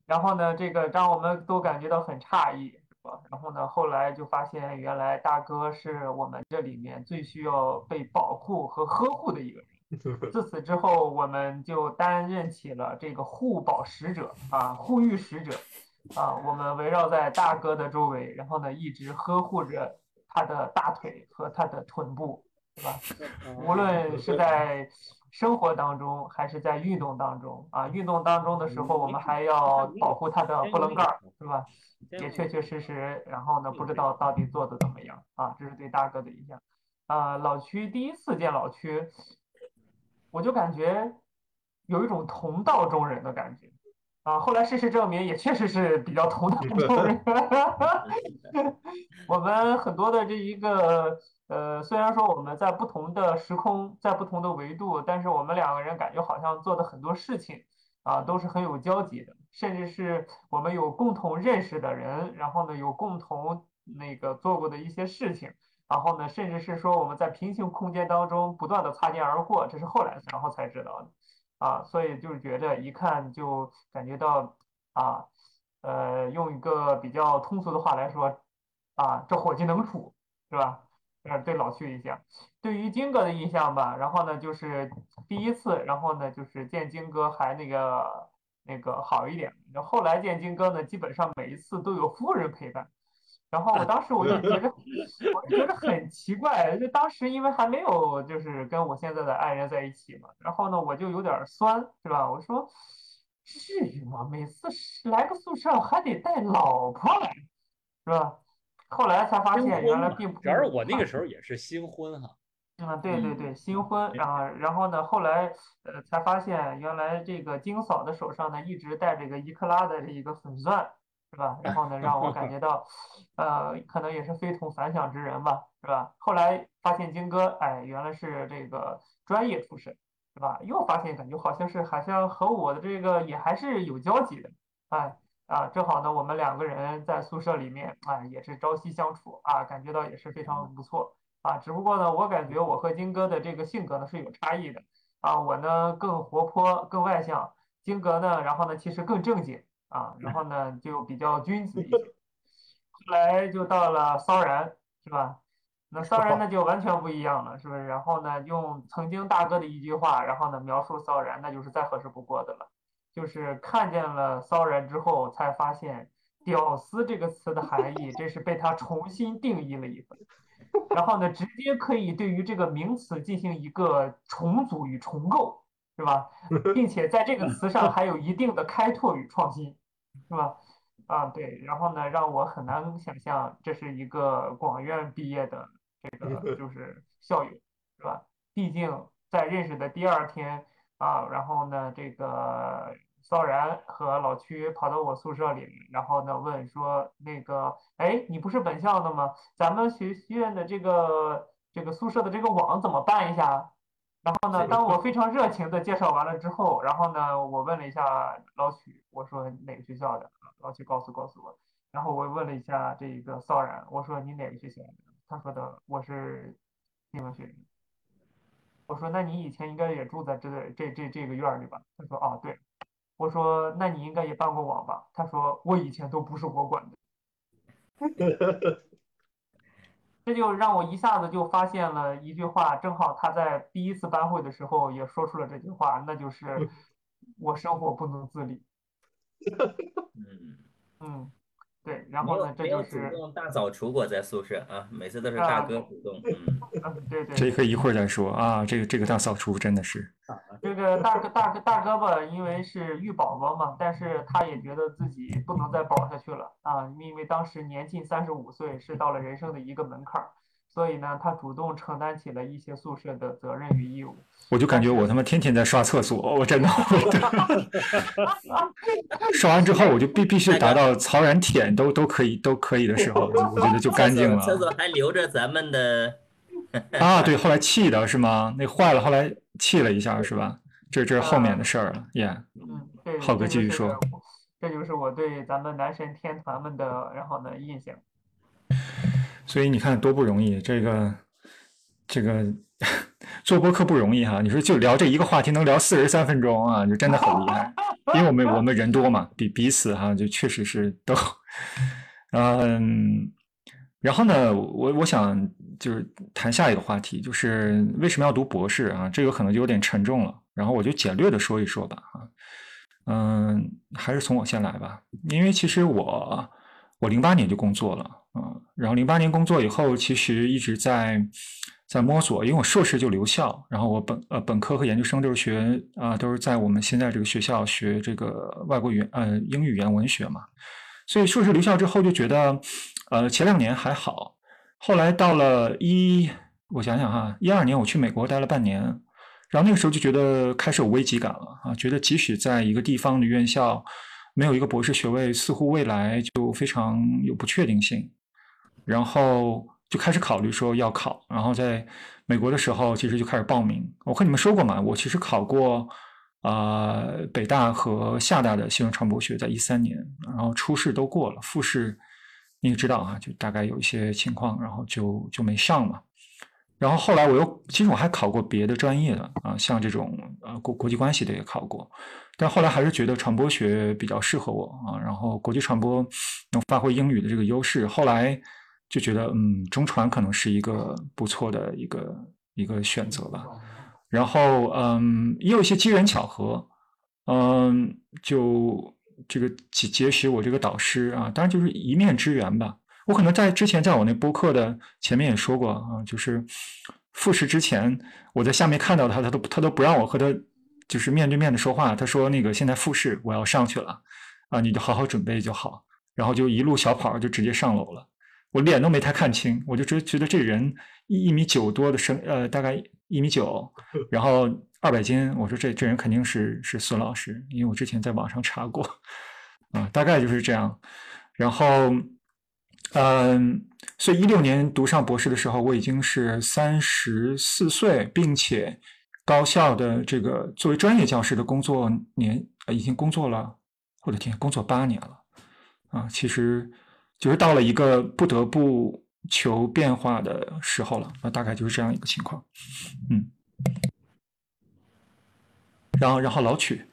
然后呢，这个让我们都感觉到很诧异，是吧？然后呢，后来就发现原来大哥是我们这里面最需要被保护和呵护的一个人。自此之后，我们就担任起了这个护保使者啊，护育使者啊。我们围绕在大哥的周围，然后呢，一直呵护着他的大腿和他的臀部，是吧？无论是在。生活当中还是在运动当中啊？运动当中的时候，我们还要保护他的波棱盖儿，是吧？也确确实实，然后呢，不知道到底做的怎么样啊？这是对大哥的印象。啊，老区第一次见老区，我就感觉有一种同道中人的感觉啊。后来事实证明，也确实是比较同道中人。我们很多的这一个。呃，虽然说我们在不同的时空，在不同的维度，但是我们两个人感觉好像做的很多事情啊，都是很有交集的，甚至是我们有共同认识的人，然后呢，有共同那个做过的一些事情，然后呢，甚至是说我们在平行空间当中不断的擦肩而过，这是后来然后才知道的啊，所以就是觉着一看就感觉到啊，呃，用一个比较通俗的话来说啊，这伙计能处，是吧？呃，对老去印象，对于金哥的印象吧，然后呢，就是第一次，然后呢，就是见金哥还那个那个好一点，然后后来见金哥呢，基本上每一次都有夫人陪伴，然后我当时我就觉得，我就觉得很奇怪，就当时因为还没有就是跟我现在的爱人在一起嘛，然后呢，我就有点酸，是吧？我说至于吗？每次来个宿舍还得带老婆来，是吧？后来才发现，原来并不。主要是我那个时候也是新婚哈。嗯，对对对，新婚啊，然后呢，后来呃才发现，原来这个金嫂的手上呢一直带着个一克拉的这一个粉钻，是吧？然后呢，让我感觉到，呃，可能也是非同凡响之人吧，是吧？后来发现金哥，哎，原来是这个专业出身，是吧？又发现感觉好像是好像和我的这个也还是有交集的，哎。啊，正好呢，我们两个人在宿舍里面，啊，也是朝夕相处啊，感觉到也是非常不错啊。只不过呢，我感觉我和金哥的这个性格呢是有差异的啊，我呢更活泼、更外向，金哥呢，然后呢其实更正经啊，然后呢 就比较君子一些。后来就到了骚然，是吧？那骚然那就完全不一样了，是不是？然后呢，用曾经大哥的一句话，然后呢描述骚然，那就是再合适不过的了。就是看见了骚然之后，才发现“屌丝”这个词的含义，这是被他重新定义了一番。然后呢，直接可以对于这个名词进行一个重组与重构，是吧？并且在这个词上还有一定的开拓与创新，是吧？啊，对。然后呢，让我很难想象这是一个广院毕业的这个就是校友，是吧？毕竟在认识的第二天。啊，然后呢，这个骚然和老曲跑到我宿舍里，然后呢问说，那个，哎，你不是本校的吗？咱们学院的这个这个宿舍的这个网怎么办一下？然后呢，当我非常热情的介绍完了之后，然后呢，我问了一下老曲，我说哪个学校的？老曲告诉告诉我，然后我问了一下这个骚然，我说你哪个学校的？他说的我是新闻学院。我说那你以前应该也住在这这这这个院儿里吧？他说哦对。我说那你应该也办过网吧？他说我以前都不是我管的。这就让我一下子就发现了一句话，正好他在第一次班会的时候也说出了这句话，那就是我生活不能自理。嗯嗯，对，然后呢，这就是主动大扫除过在宿舍啊，每次都是大哥主动。嗯，对对。这可以一会儿再说啊，这个这个大扫除真的是。这个大哥大哥大哥吧，因为是育宝宝嘛，但是他也觉得自己不能再保下去了啊，因为当时年近三十五岁，是到了人生的一个门槛儿，所以呢，他主动承担起了一些宿舍的责任与义务。我就感觉我他妈天天在刷厕所，我真的，刷完之后我就必必须达到曹然舔都都可以都可以的时候，我觉得就干净了。厕所还留着咱们的。啊，对，后来气的是吗？那坏了，后来气了一下是吧？这这是后面的事儿了，耶。嗯，对。浩哥继续说。这就是我对咱们男神天团们的，然后呢印象。所以你看多不容易，这个这个做播客不容易哈。你说就聊这一个话题能聊四十三分钟啊，就真的很厉害。因为我们我们人多嘛，比彼此哈就确实是都，嗯。然后呢，我我想就是谈下一个话题，就是为什么要读博士啊？这个可能就有点沉重了。然后我就简略的说一说吧，啊，嗯，还是从我先来吧。因为其实我我零八年就工作了，嗯，然后零八年工作以后，其实一直在在摸索。因为我硕士就留校，然后我本呃本科和研究生都是学啊，都是在我们现在这个学校学这个外国语呃英语语言文学嘛。所以硕士留校之后就觉得，呃，前两年还好，后来到了一，我想想哈，一二年我去美国待了半年，然后那个时候就觉得开始有危机感了啊，觉得即使在一个地方的院校，没有一个博士学位，似乎未来就非常有不确定性，然后就开始考虑说要考，然后在美国的时候，其实就开始报名。我和你们说过嘛，我其实考过。啊，北大和厦大的新闻传播学在一三年，然后初试都过了，复试你也知道啊，就大概有一些情况，然后就就没上嘛。然后后来我又，其实我还考过别的专业的啊，像这种呃国国际关系的也考过，但后来还是觉得传播学比较适合我啊，然后国际传播能发挥英语的这个优势，后来就觉得嗯，中传可能是一个不错的一个一个选择吧。然后，嗯，也有一些机缘巧合，嗯，就这个结结识我这个导师啊，当然就是一面之缘吧。我可能在之前在我那播客的前面也说过啊，就是复试之前，我在下面看到他，他都他都不让我和他就是面对面的说话。他说那个现在复试我要上去了，啊，你就好好准备就好。然后就一路小跑就直接上楼了，我脸都没太看清，我就觉觉得这人一一米九多的身，呃，大概。一米九，然后二百斤。我说这这人肯定是是孙老师，因为我之前在网上查过，啊，大概就是这样。然后，嗯，所以一六年读上博士的时候，我已经是三十四岁，并且高校的这个作为专业教师的工作年已经工作了，我的天，工作八年了啊！其实就是到了一个不得不。求变化的时候了，那大概就是这样一个情况，嗯，然后然后老曲，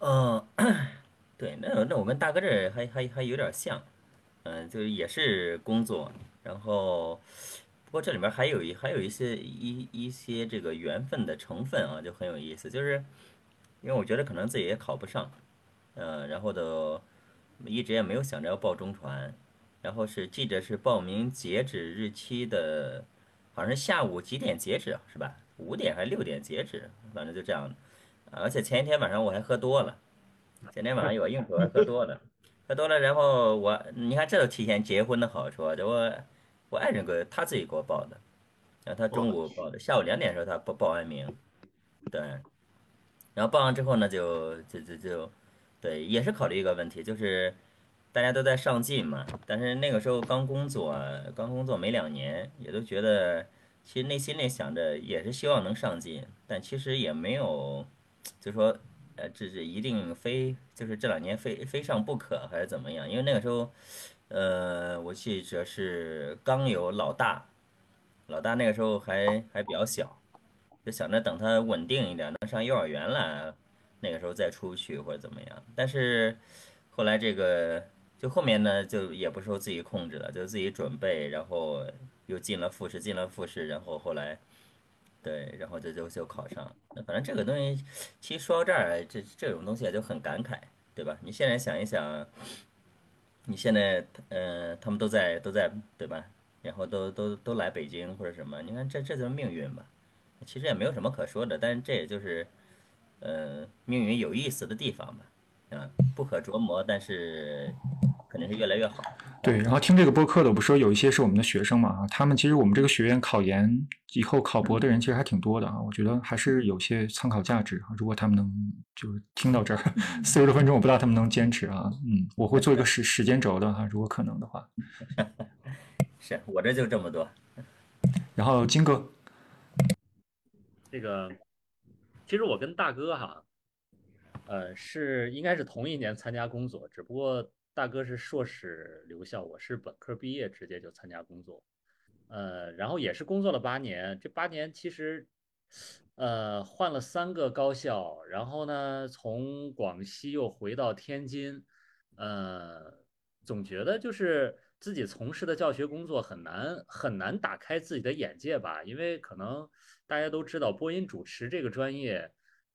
嗯，对，那那我们大哥这还还还有点像，嗯，就是也是工作，然后不过这里面还有一还有一些一一些这个缘分的成分啊，就很有意思，就是因为我觉得可能自己也考不上，嗯，然后的一直也没有想着要报中传。然后是记得是报名截止日期的，好像是下午几点截止是吧？五点还是六点截止？反正就这样。而且前一天晚上我还喝多了，前天晚上有应酬喝多了，喝多了。然后我，你看这都提前结婚的好处。这我我爱人给他自己给我报的，然后他中午报的，下午两点的时候他报报完名，对。然后报完之后呢，就就就就，对，也是考虑一个问题，就是。大家都在上进嘛，但是那个时候刚工作，刚工作没两年，也都觉得，其实内心里想着也是希望能上进，但其实也没有，就说，呃，这是一定非就是这两年非非上不可还是怎么样？因为那个时候，呃，我记着是刚有老大，老大那个时候还还比较小，就想着等他稳定一点，能上幼儿园了，那个时候再出去或者怎么样。但是后来这个就后面呢，就也不受自己控制了，就自己准备，然后又进了复试，进了复试，然后后来对，然后就就就考上。那反正这个东西，其实说到这儿，这这种东西就很感慨，对吧？你现在想一想。你现在，呃，他们都在都在，对吧？然后都都都来北京或者什么？你看这这就是命运吧。其实也没有什么可说的，但是这也就是，呃，命运有意思的地方吧。啊，不可琢磨，但是肯定是越来越好。对，然后听这个播客的，我不说有一些是我们的学生嘛啊，他们其实我们这个学院考研以后考博的人其实还挺多的啊，我觉得还是有些参考价值啊。如果他们能就是听到这儿四十多分钟，我不知道他们能坚持啊。嗯，我会做一个时时间轴的哈，如果可能的话。是我这就这么多。然后金哥，这个其实我跟大哥哈，呃，是应该是同一年参加工作，只不过。大哥是硕士留校，我是本科毕业直接就参加工作，呃，然后也是工作了八年。这八年其实，呃，换了三个高校，然后呢，从广西又回到天津，呃，总觉得就是自己从事的教学工作很难很难打开自己的眼界吧，因为可能大家都知道播音主持这个专业，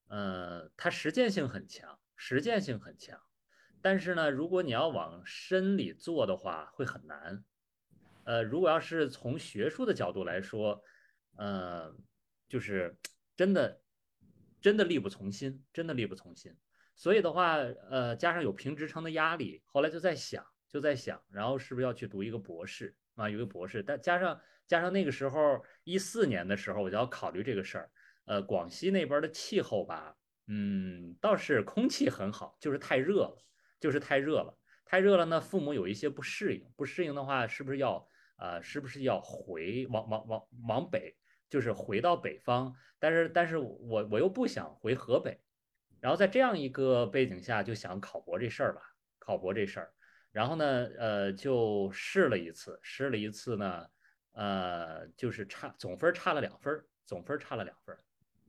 呃，它实践性很强，实践性很强。但是呢，如果你要往深里做的话，会很难。呃，如果要是从学术的角度来说，呃，就是真的，真的力不从心，真的力不从心。所以的话，呃，加上有评职称的压力，后来就在想，就在想，然后是不是要去读一个博士啊？有一个博士，但加上加上那个时候一四年的时候，我就要考虑这个事儿。呃，广西那边的气候吧，嗯，倒是空气很好，就是太热了。就是太热了，太热了呢，父母有一些不适应，不适应的话，是不是要呃，是不是要回往往往往北，就是回到北方？但是，但是我我又不想回河北，然后在这样一个背景下，就想考博这事儿吧，考博这事儿，然后呢，呃，就试了一次，试了一次呢，呃，就是差总分差了两分，总分差了两分，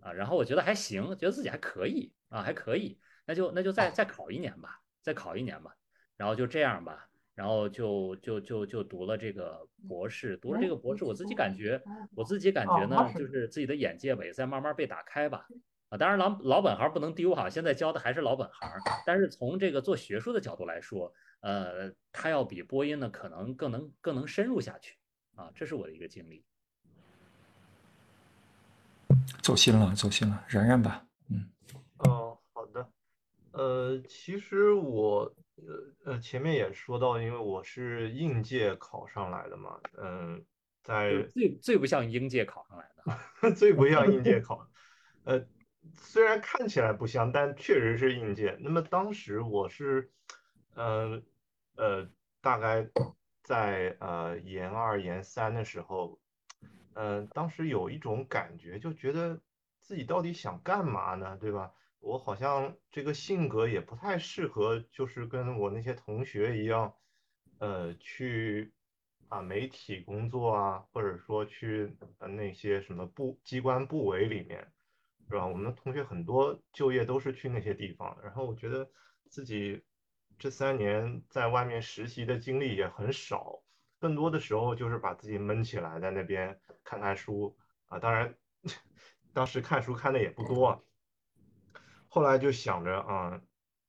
啊，然后我觉得还行，觉得自己还可以啊，还可以，那就那就再再考一年吧。再考一年吧，然后就这样吧，然后就就就就读了这个博士，读了这个博士，我自己感觉，我自己感觉呢，就是自己的眼界吧，也在慢慢被打开吧。啊，当然老老本行不能丢哈，现在教的还是老本行，但是从这个做学术的角度来说，呃，它要比播音呢可能更能更能深入下去啊，这是我的一个经历。走心了，走心了，然然吧，嗯。哦，好的呃，其实我呃呃前面也说到，因为我是应届考上来的嘛，嗯，在最最不像应届考上来的，最不像应届考，呃，虽然看起来不像，但确实是应届。那么当时我是，呃呃，大概在呃研二研三的时候，嗯，当时有一种感觉，就觉得自己到底想干嘛呢，对吧？我好像这个性格也不太适合，就是跟我那些同学一样，呃，去啊媒体工作啊，或者说去呃那些什么部机关部委里面，是吧？我们同学很多就业都是去那些地方，然后我觉得自己这三年在外面实习的经历也很少，更多的时候就是把自己闷起来在那边看看书啊，当然当时看书看的也不多。后来就想着啊，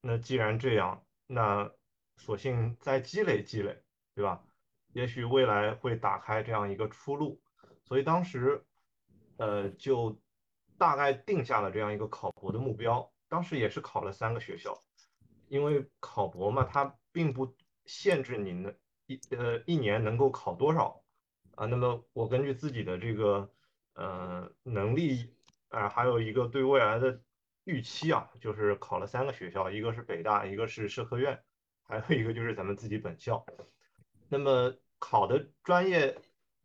那既然这样，那索性再积累积累，对吧？也许未来会打开这样一个出路。所以当时，呃，就大概定下了这样一个考博的目标。当时也是考了三个学校，因为考博嘛，它并不限制你的一呃一年能够考多少啊。那么我根据自己的这个呃能力啊，还有一个对未来的。预期啊，就是考了三个学校，一个是北大，一个是社科院，还有一个就是咱们自己本校。那么考的专业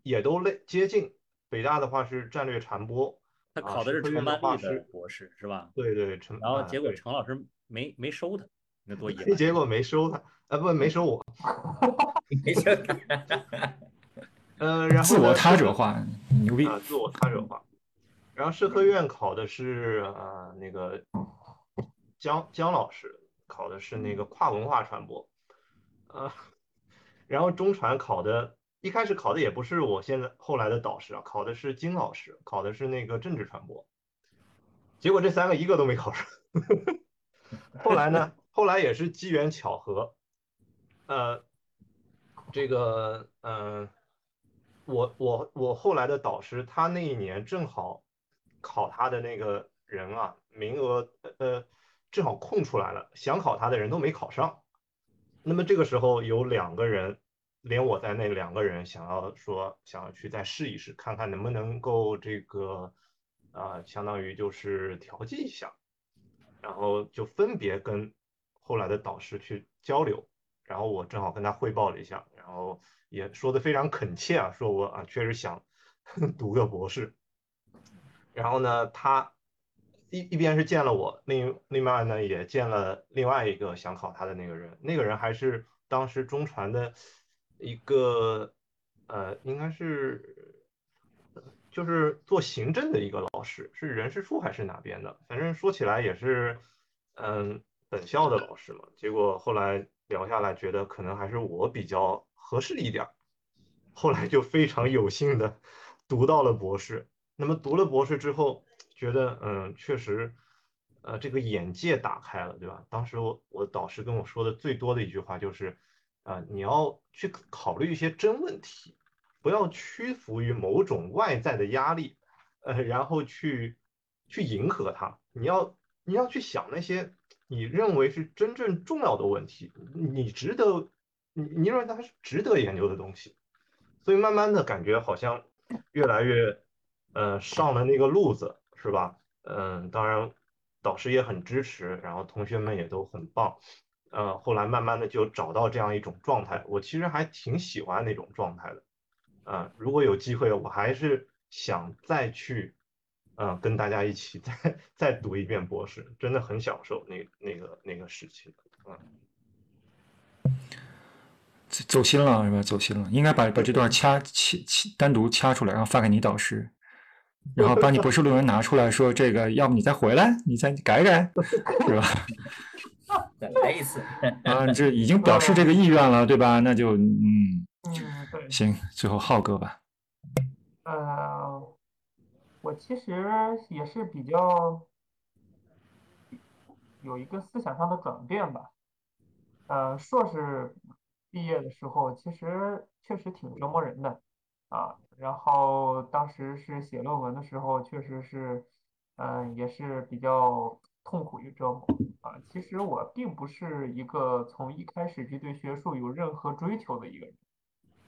也都类接近，北大的话是战略传播，他考的是陈班丽的博士是吧？对对，然后结果陈老师没没收他那多遗憾。结果没收他，啊不，没收我。没收他。呃，然后自我他者化，牛逼啊！自我他者化。然后社科院考的是呃那个姜姜老师考的是那个跨文化传播，呃，然后中传考的一开始考的也不是我现在后来的导师啊，考的是金老师，考的是那个政治传播。结果这三个一个都没考上。后来呢？后来也是机缘巧合，呃，这个嗯。我我我后来的导师，他那一年正好考他的那个人啊，名额呃正好空出来了，想考他的人都没考上。那么这个时候有两个人，连我在内两个人想要说想要去再试一试，看看能不能够这个啊，相当于就是调剂一下，然后就分别跟后来的导师去交流，然后我正好跟他汇报了一下，然后。也说的非常恳切啊，说我啊确实想 读个博士。然后呢，他一一边是见了我，另另外呢也见了另外一个想考他的那个人，那个人还是当时中传的一个呃，应该是就是做行政的一个老师，是人事处还是哪边的？反正说起来也是嗯本校的老师嘛。结果后来聊下来，觉得可能还是我比较。合适一点，后来就非常有幸的 读到了博士。那么读了博士之后，觉得嗯，确实，呃，这个眼界打开了，对吧？当时我我导师跟我说的最多的一句话就是，啊，你要去考虑一些真问题，不要屈服于某种外在的压力，呃，然后去去迎合它。你要你要去想那些你认为是真正重要的问题，你值得。你你认为它是值得研究的东西，所以慢慢的感觉好像越来越，呃，上了那个路子，是吧？嗯，当然导师也很支持，然后同学们也都很棒，呃，后来慢慢的就找到这样一种状态，我其实还挺喜欢那种状态的，啊，如果有机会，我还是想再去，嗯，跟大家一起再再读一遍博士，真的很享受那那个那个时期，嗯。走心了是吧？走心了，应该把把这段掐掐掐单独掐出来，然后发给你导师，然后把你博士论文拿出来说这个，要不你再回来，你再改改，是吧？再来一次啊！这已经表示这个意愿了，对吧？那就嗯嗯对，行，最后浩哥吧。呃，我其实也是比较有一个思想上的转变吧，呃，硕士。毕业的时候，其实确实挺折磨人的，啊，然后当时是写论文的时候，确实是，嗯，也是比较痛苦与折磨，啊，其实我并不是一个从一开始就对学术有任何追求的一个人，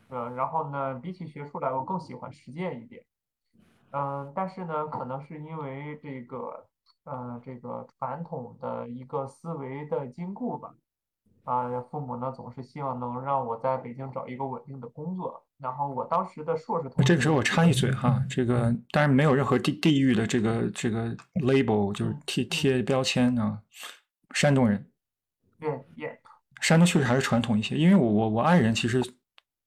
呃，然后呢，比起学术来，我更喜欢实践一点，嗯，但是呢，可能是因为这个，呃，这个传统的一个思维的禁锢吧。啊，父母呢总是希望能让我在北京找一个稳定的工作。然后我当时的硕士同学，这个时候我插一嘴哈，这个当然没有任何地地域的这个这个 label，就是贴贴标签啊。山东人，对，也，山东确实还是传统一些，因为我我我爱人其实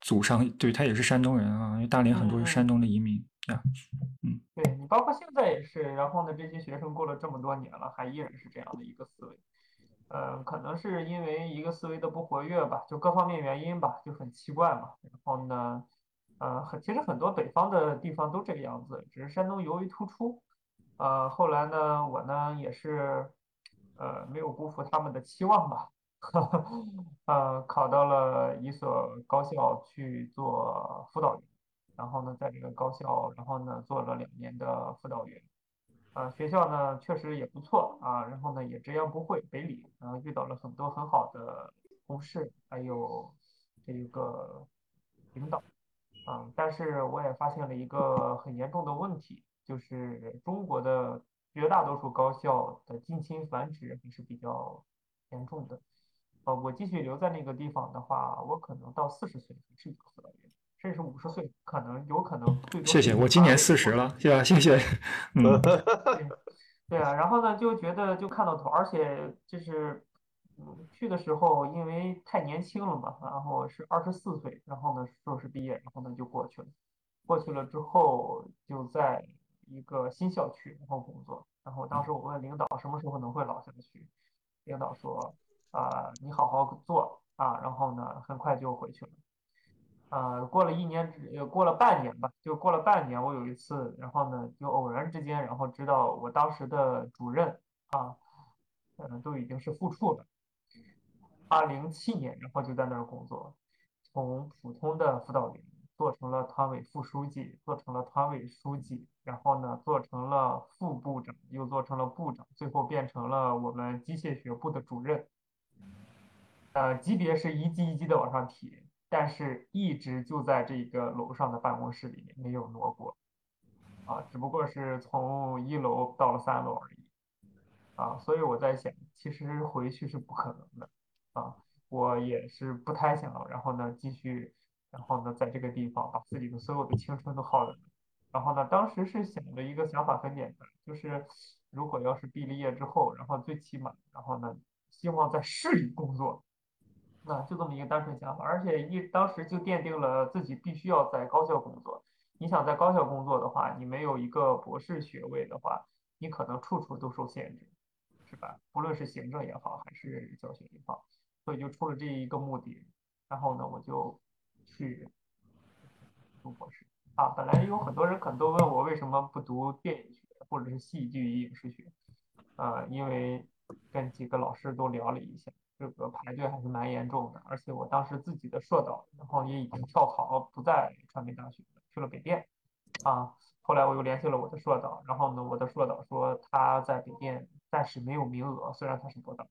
祖上对他也是山东人啊，因为大连很多是山东的移民啊，嗯，对你包括现在也是，然后呢，这些学生过了这么多年了，还依然是这样的一个思维。嗯，可能是因为一个思维的不活跃吧，就各方面原因吧，就很奇怪嘛。然后呢，呃，很其实很多北方的地方都这个样子，只是山东尤为突出。呃，后来呢，我呢也是，呃，没有辜负他们的期望吧，呃，考到了一所高校去做辅导员，然后呢，在这个高校，然后呢做了两年的辅导员。啊，学校呢确实也不错啊，然后呢也直言不讳，北理，然后遇到了很多很好的同事，还有这个领导，啊，但是我也发现了一个很严重的问题，就是中国的绝大多数高校的近亲繁殖还是比较严重的，呃，我继续留在那个地方的话，我可能到四十岁还是一个辅导员。甚至五十岁，可能有可能最多。谢谢，我今年四十了，对吧？谢谢。嗯。对啊，然后呢，就觉得就看到头，而且就是嗯，去的时候因为太年轻了嘛，然后是二十四岁，然后呢硕士毕业，然后呢就过去了。过去了之后就在一个新校区然后工作，然后当时我问领导什么时候能回老校区，领导说啊你好好做啊，然后呢很快就回去了。啊，过了一年，呃，过了半年吧，就过了半年，我有一次，然后呢就偶然之间，然后知道我当时的主任啊，嗯，都已经是副处了。二零七年，然后就在那儿工作，从普通的辅导员做成了团委副书记，做成了团委书记，然后呢做成了副部长，又做成了部长，最后变成了我们机械学部的主任。呃，级别是一级一级的往上提，但是一直就在这个楼上的办公室里面没有挪过，啊，只不过是从一楼到了三楼而已，啊，所以我在想，其实回去是不可能的。啊，我也是不太想，然后呢继续，然后呢在这个地方把自己的所有的青春都耗了。然后呢，当时是想着一个想法很简单，就是如果要是毕了业之后，然后最起码，然后呢希望在市里工作，那就这么一个单纯想法。而且一当时就奠定了自己必须要在高校工作。你想在高校工作的话，你没有一个博士学位的话，你可能处处都受限制，是吧？不论是行政也好，还是教学也好。所以就出了这一个目的，然后呢，我就去读博士啊。本来有很多人可能都问我为什么不读电影学或者是戏剧影视学，呃，因为跟几个老师都聊了一下，这个排队还是蛮严重的。而且我当时自己的硕导，然后也已经跳槽不在传媒大学了，去了北电啊。后来我又联系了我的硕导，然后呢，我的硕导说他在北电暂时没有名额，虽然他是博导。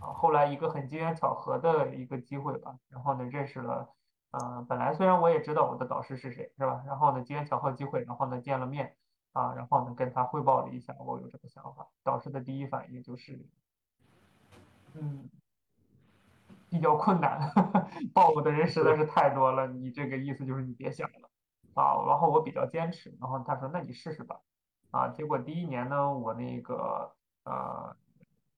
啊，后来一个很机缘巧合的一个机会吧，然后呢认识了，嗯，本来虽然我也知道我的导师是谁，是吧？然后呢机缘巧合机会，然后呢见了面，啊，然后呢跟他汇报了一下我有这个想法，导师的第一反应就是，嗯，比较困难，报我的人实在是太多了，你这个意思就是你别想了，啊，然后我比较坚持，然后他说那你试试吧，啊，结果第一年呢我那个呃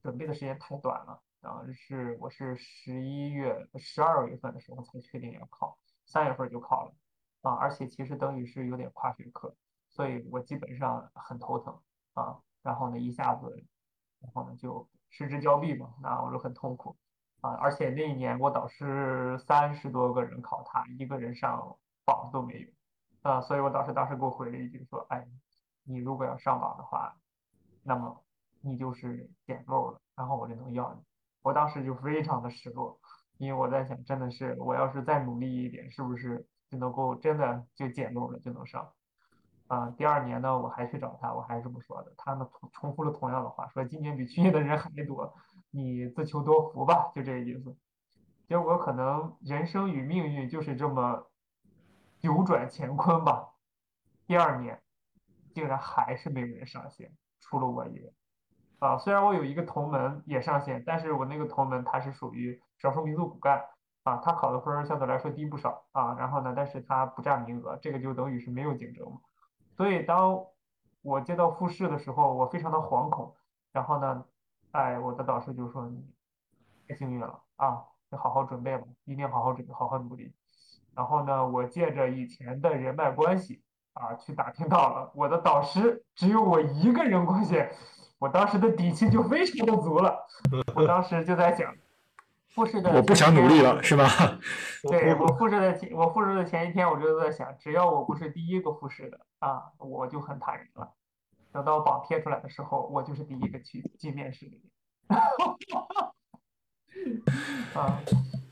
准备的时间太短了。啊，是我是十一月十二月份的时候才确定要考，三月份就考了，啊，而且其实等于是有点跨学科，所以我基本上很头疼。啊，然后呢一下子，然后呢就失之交臂嘛，那我就很痛苦啊，而且那一年我导师三十多个人考他一个人上榜都没有，啊，所以我导师当时给我回了一句说，哎，你如果要上榜的话，那么你就是捡漏了，然后我就能要你。我当时就非常的失落，因为我在想，真的是我要是再努力一点，是不是就能够真的就捡漏了就能上？啊，第二年呢，我还去找他，我还是这么说的，他呢重重复了同样的话，说今年比去年的人还多，你自求多福吧，就这个意思。结果可能人生与命运就是这么扭转乾坤吧。第二年竟然还是没有人上线，除了我一人。啊，虽然我有一个同门也上线，但是我那个同门他是属于少数民族骨干啊，他考的分相对来说低不少啊，然后呢，但是他不占名额，这个就等于是没有竞争嘛。所以当我接到复试的时候，我非常的惶恐，然后呢，哎，我的导师就说你太幸运了啊，你好好准备吧，一定好好准备，好好努力。然后呢，我借着以前的人脉关系啊，去打听到了我的导师只有我一个人过线。我当时的底气就非常的足了，我当时就在想，复试的我不想努力了，是吧？对我复试的前，我复试的前一天，我就在想，只要我不是第一个复试的啊，我就很坦然了。等到榜贴出来的时候，我就是第一个去进面试的。啊，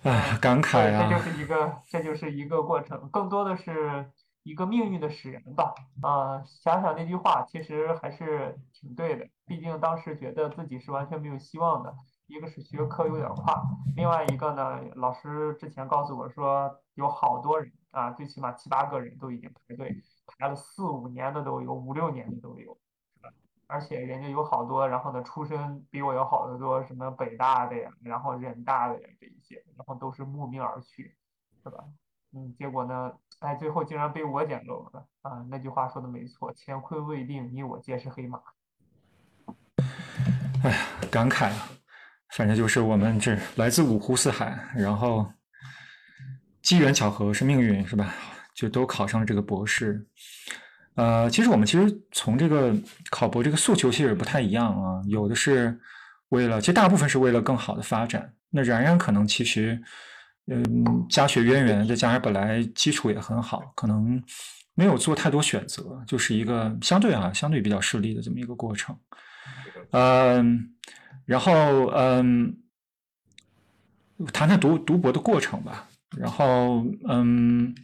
哎，感慨啊！这就是一个，这就是一个过程，更多的是。一个命运的使然吧，啊，想想那句话，其实还是挺对的。毕竟当时觉得自己是完全没有希望的，一个是学科有点跨，另外一个呢，老师之前告诉我说，有好多人啊，最起码七八个人都已经排队排了四五年的都有，五六年的都有，是吧？而且人家有好多，然后呢，出身比我要好得多，什么北大的呀，然后人大的呀这一些，然后都是慕名而去，是吧？嗯，结果呢？哎，最后竟然被我捡漏了啊！那句话说的没错，乾坤未定，你我皆是黑马。哎呀，感慨啊！反正就是我们这来自五湖四海，然后机缘巧合是命运，是吧？就都考上了这个博士。呃，其实我们其实从这个考博这个诉求其实也不太一样啊，有的是为了，其实大部分是为了更好的发展。那然然可能其实，嗯，家学渊源，再加上本来基础也很好，可能没有做太多选择，就是一个相对啊相对比较顺利的这么一个过程。嗯，然后嗯，谈谈读读博的过程吧。然后嗯。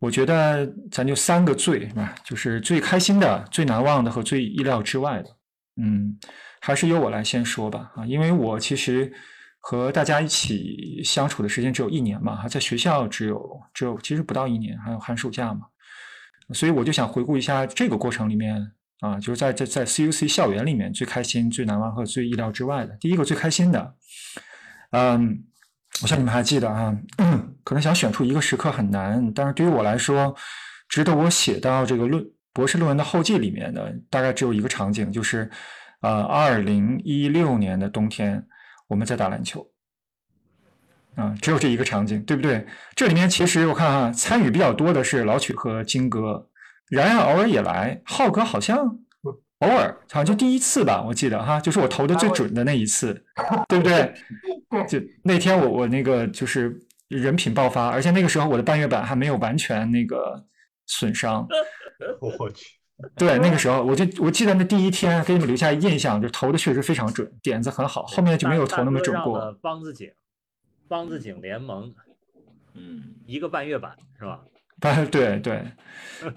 我觉得咱就三个最是吧？就是最开心的、最难忘的和最意料之外的。嗯，还是由我来先说吧啊，因为我其实和大家一起相处的时间只有一年嘛，在学校只有只有其实不到一年，还有寒暑假嘛，所以我就想回顾一下这个过程里面啊，就是在在在 CUC 校园里面最开心、最难忘和最意料之外的。第一个最开心的，嗯。我想你们还记得啊，可能想选出一个时刻很难，但是对于我来说，值得我写到这个论博士论文的后记里面的，大概只有一个场景，就是呃，二零一六年的冬天，我们在打篮球，啊，只有这一个场景，对不对？这里面其实我看啊，参与比较多的是老曲和金哥，然然偶尔也来，浩哥好像。偶尔，好像就第一次吧，我记得哈，就是我投的最准的那一次，对不对？就那天我我那个就是人品爆发，而且那个时候我的半月板还没有完全那个损伤。我去，对，那个时候我就我记得那第一天给你们留下印象，就投的确实非常准，点子很好，后面就没有投那么准过。帮子井，帮子井联盟，嗯，一个半月板是吧？对对，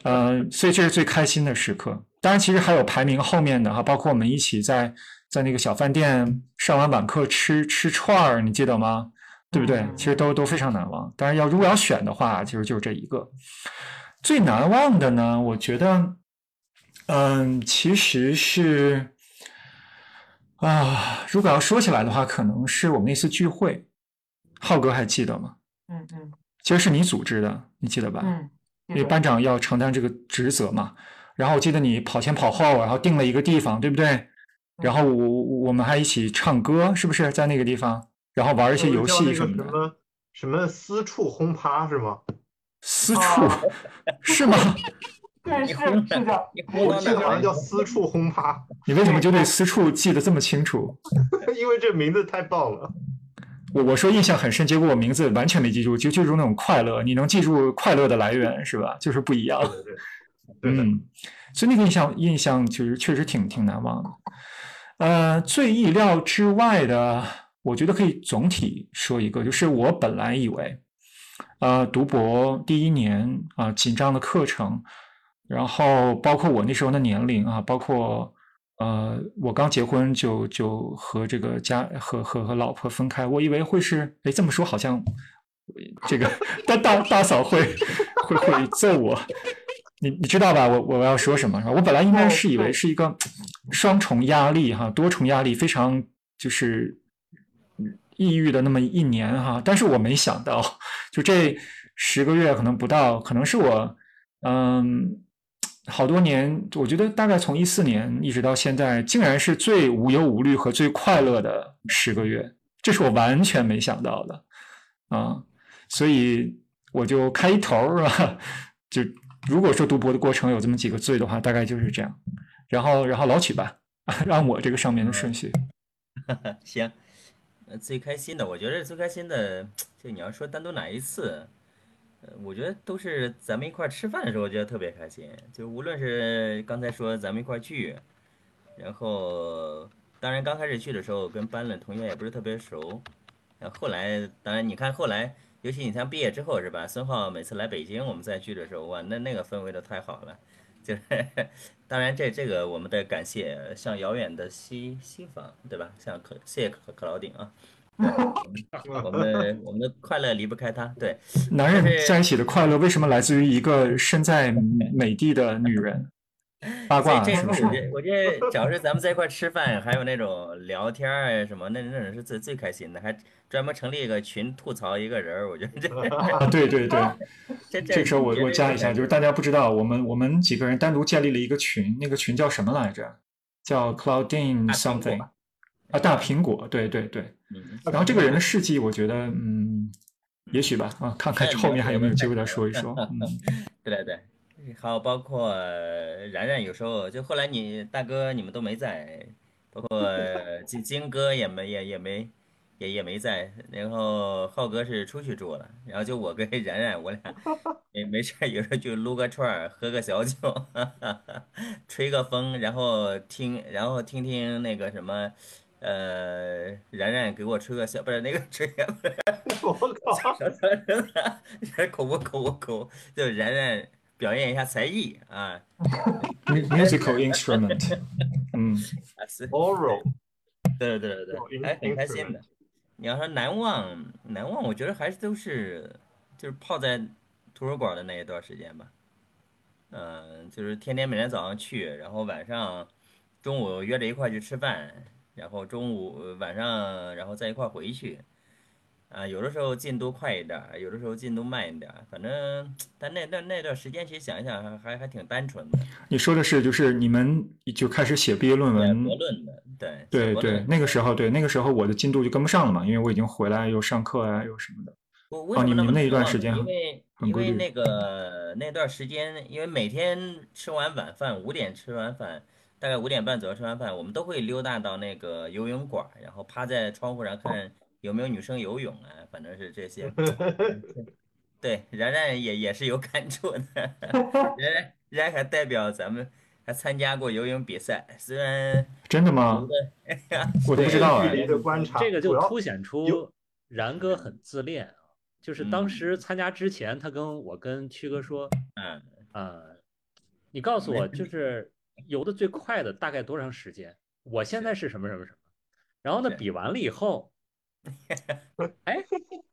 呃，所以这是最开心的时刻。当然，其实还有排名后面的哈，包括我们一起在在那个小饭店上完晚课吃吃串儿，你记得吗？对不对？其实都都非常难忘。当然，要如果要选的话，其实就是这一个最难忘的呢。我觉得，嗯，其实是啊，如果要说起来的话，可能是我们那次聚会，浩哥还记得吗？嗯嗯，其实是你组织的，你记得吧？嗯，因为班长要承担这个职责嘛。然后我记得你跑前跑后，然后定了一个地方，对不对？然后我我们还一起唱歌，是不是在那个地方？然后玩一些游戏什么的。什么什么私处轰趴是吗？私处是吗？对，是是的。我记得好像叫私处轰趴。你为什么就对私处记得这么清楚？因为这名字太棒了。我我说印象很深，结果我名字完全没记住，就记住那种快乐。你能记住快乐的来源是吧？就是不一样。嗯，所以那个印象印象就是确实挺挺难忘的。呃，最意料之外的，我觉得可以总体说一个，就是我本来以为，呃，读博第一年啊，紧张的课程，然后包括我那时候的年龄啊，包括呃，我刚结婚就就和这个家和和和老婆分开，我以为会是，哎，这么说好像这个 大大大嫂会会会揍我。你你知道吧？我我要说什么是吧？我本来应该是以为是一个双重压力哈，多重压力，非常就是抑郁的那么一年哈。但是我没想到，就这十个月可能不到，可能是我嗯好多年，我觉得大概从一四年一直到现在，竟然是最无忧无虑和最快乐的十个月，这是我完全没想到的啊。所以我就开一头是吧？就。如果说读博的过程有这么几个罪的话，大概就是这样。然后，然后老曲吧，按我这个上面的顺序。行，最开心的，我觉得最开心的，就你要说单独哪一次，呃，我觉得都是咱们一块吃饭的时候，我觉得特别开心。就无论是刚才说咱们一块聚，然后当然刚开始去的时候跟班里同学也不是特别熟，然后来当然你看后来。尤其你像毕业之后是吧？孙浩每次来北京，我们再聚的时候，哇，那那个氛围都太好了。就是，当然这这个我们得感谢像遥远的西西方，对吧？像可谢谢可可老顶啊。我们我们的快乐离不开他。对，男人在一起的快乐为什么来自于一个身在美帝的女人？八卦是不是？我觉得，只要是咱们在一块吃饭，还有那种聊天啊什么，那那种是最最开心的。还专门成立一个群吐槽一个人我觉得这啊，对对对，这这个时候我我加一下，就是大家不知道，我们我们几个人单独建立了一个群，那个群叫什么来着？叫 Cloudin something。啊，大苹果，对对对。嗯，然后这个人的事迹，我觉得，嗯，也许吧，啊，看看 后面还有没有机会再说一说。嗯，对对对，还有包括然然，有时候就后来你大哥你们都没在，包括 金金哥也没也也没。也也没在，然后浩哥是出去住了，然后就我跟 然然，我俩 没没事有时候就撸个串儿，喝个小酒，吹个风，然后听，然后听听那个什么，呃，然然给我吹个小，不是那个吹，我靠，口误口误口，就然然表演一下才艺啊，musical instrument，嗯，oral，对对对对，还很开心的。你要说难忘，难忘，我觉得还是都是，就是泡在图书馆的那一段时间吧。嗯，就是天天每天早上去，然后晚上、中午约着一块去吃饭，然后中午、晚上，然后再一块回去。啊，有的时候进度快一点，有的时候进度慢一点，反正，但那那那段时间其实想一想，还还还挺单纯的。你说的是，就是你们就开始写毕业论文，博论的，对对对，那个时候，对那个时候我的进度就跟不上了嘛，因为我已经回来又上课啊，又什么的。哦，你们那一段时间，因为因为那个那段时间，因为每天吃完晚饭，五点吃完饭，大概五点半左右吃完饭，我们都会溜达到那个游泳馆，然后趴在窗户上看。有没有女生游泳啊？反正是这些。对，然然也也是有感触的。然然然还代表咱们还参加过游泳比赛，虽然 真的吗？我都不知道啊。这个就凸显出然哥很自恋啊。就是当时参加之前，他跟我跟曲哥说：“嗯呃，你告诉我，就是游的最快的大概多长时间？我现在是什么什么什么？然后呢，比完了以后。” 哎，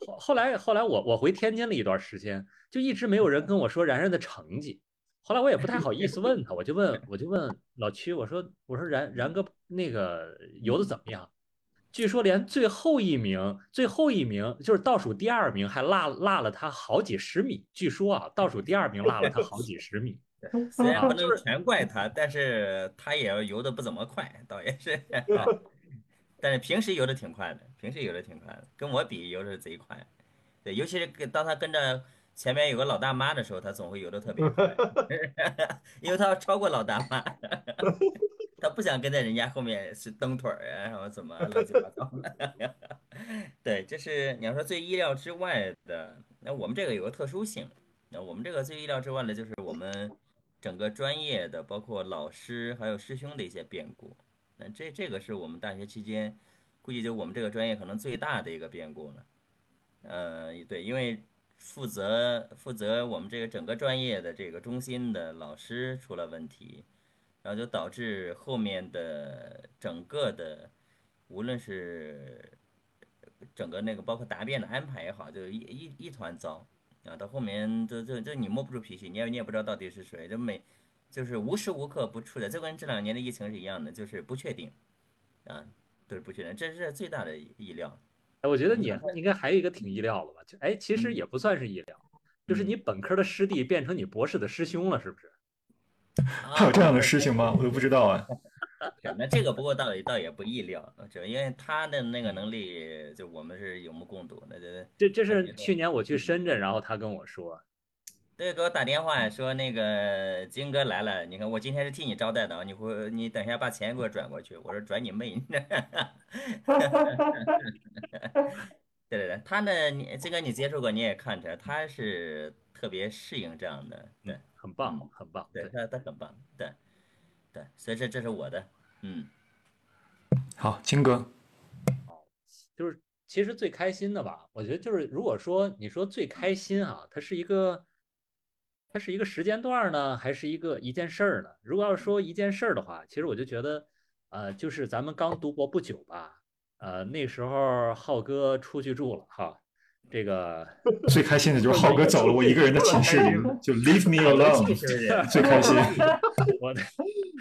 后后来后来我我回天津了一段时间，就一直没有人跟我说然然的成绩。后来我也不太好意思问他，我就问我就问老曲，我说我说然然哥那个游的怎么样？据说连最后一名最后一名就是倒数第二名还落落了他好几十米。据说啊，倒数第二名落了他好几十米。虽然不能 全怪他，但是他也游的不怎么快，倒也是。但是平时游的挺快的，平时游的挺快的，跟我比游的贼快。对，尤其是跟当他跟着前面有个老大妈的时候，他总会游的特别快，因为他要超过老大妈，他不想跟在人家后面是蹬腿儿啊，然后怎么乱七八糟的。对，这是你要说最意料之外的。那我们这个有个特殊性，那我们这个最意料之外的就是我们整个专业的，包括老师还有师兄的一些变故。那这这个是我们大学期间，估计就我们这个专业可能最大的一个变故了。呃，对，因为负责负责我们这个整个专业的这个中心的老师出了问题，然后就导致后面的整个的，无论是整个那个包括答辩的安排也好，就一一一团糟啊。到后面就就就你摸不住脾气，你也你也不知道到底是谁，就每。就是无时无刻不处在，这跟这两年的疫情是一样的，就是不确定，啊，都是不确定，这是最大的意料。哎，我觉得你应该还有一个挺意料的吧？就哎，其实也不算是意料，就是你本科的师弟变成你博士的师兄了，是不是？还有这样的事情吗？我都不知道啊。那这个不过倒也倒也不意料，就因为他的那个能力，就我们是有目共睹的。这这这是去年我去深圳，然后他跟我说。对，给我打电话说那个金哥来了，你看我今天是替你招待的，你回你等一下把钱给我转过去。我说转你妹！对对对，他呢，你金哥你接触过，你也看出来他是特别适应这样的，对，很棒，很棒，对他他很棒，对对，所以这这是我的，嗯，好，金哥，好，就是其实最开心的吧，我觉得就是如果说你说最开心啊，它是一个。它是一个时间段呢，还是一个一件事儿呢？如果要说一件事儿的话，其实我就觉得，呃，就是咱们刚读博不久吧，呃，那时候浩哥出去住了哈，这个 最开心的就是浩哥走了，我一个人的寝室里 就 leave me alone，最开心。我的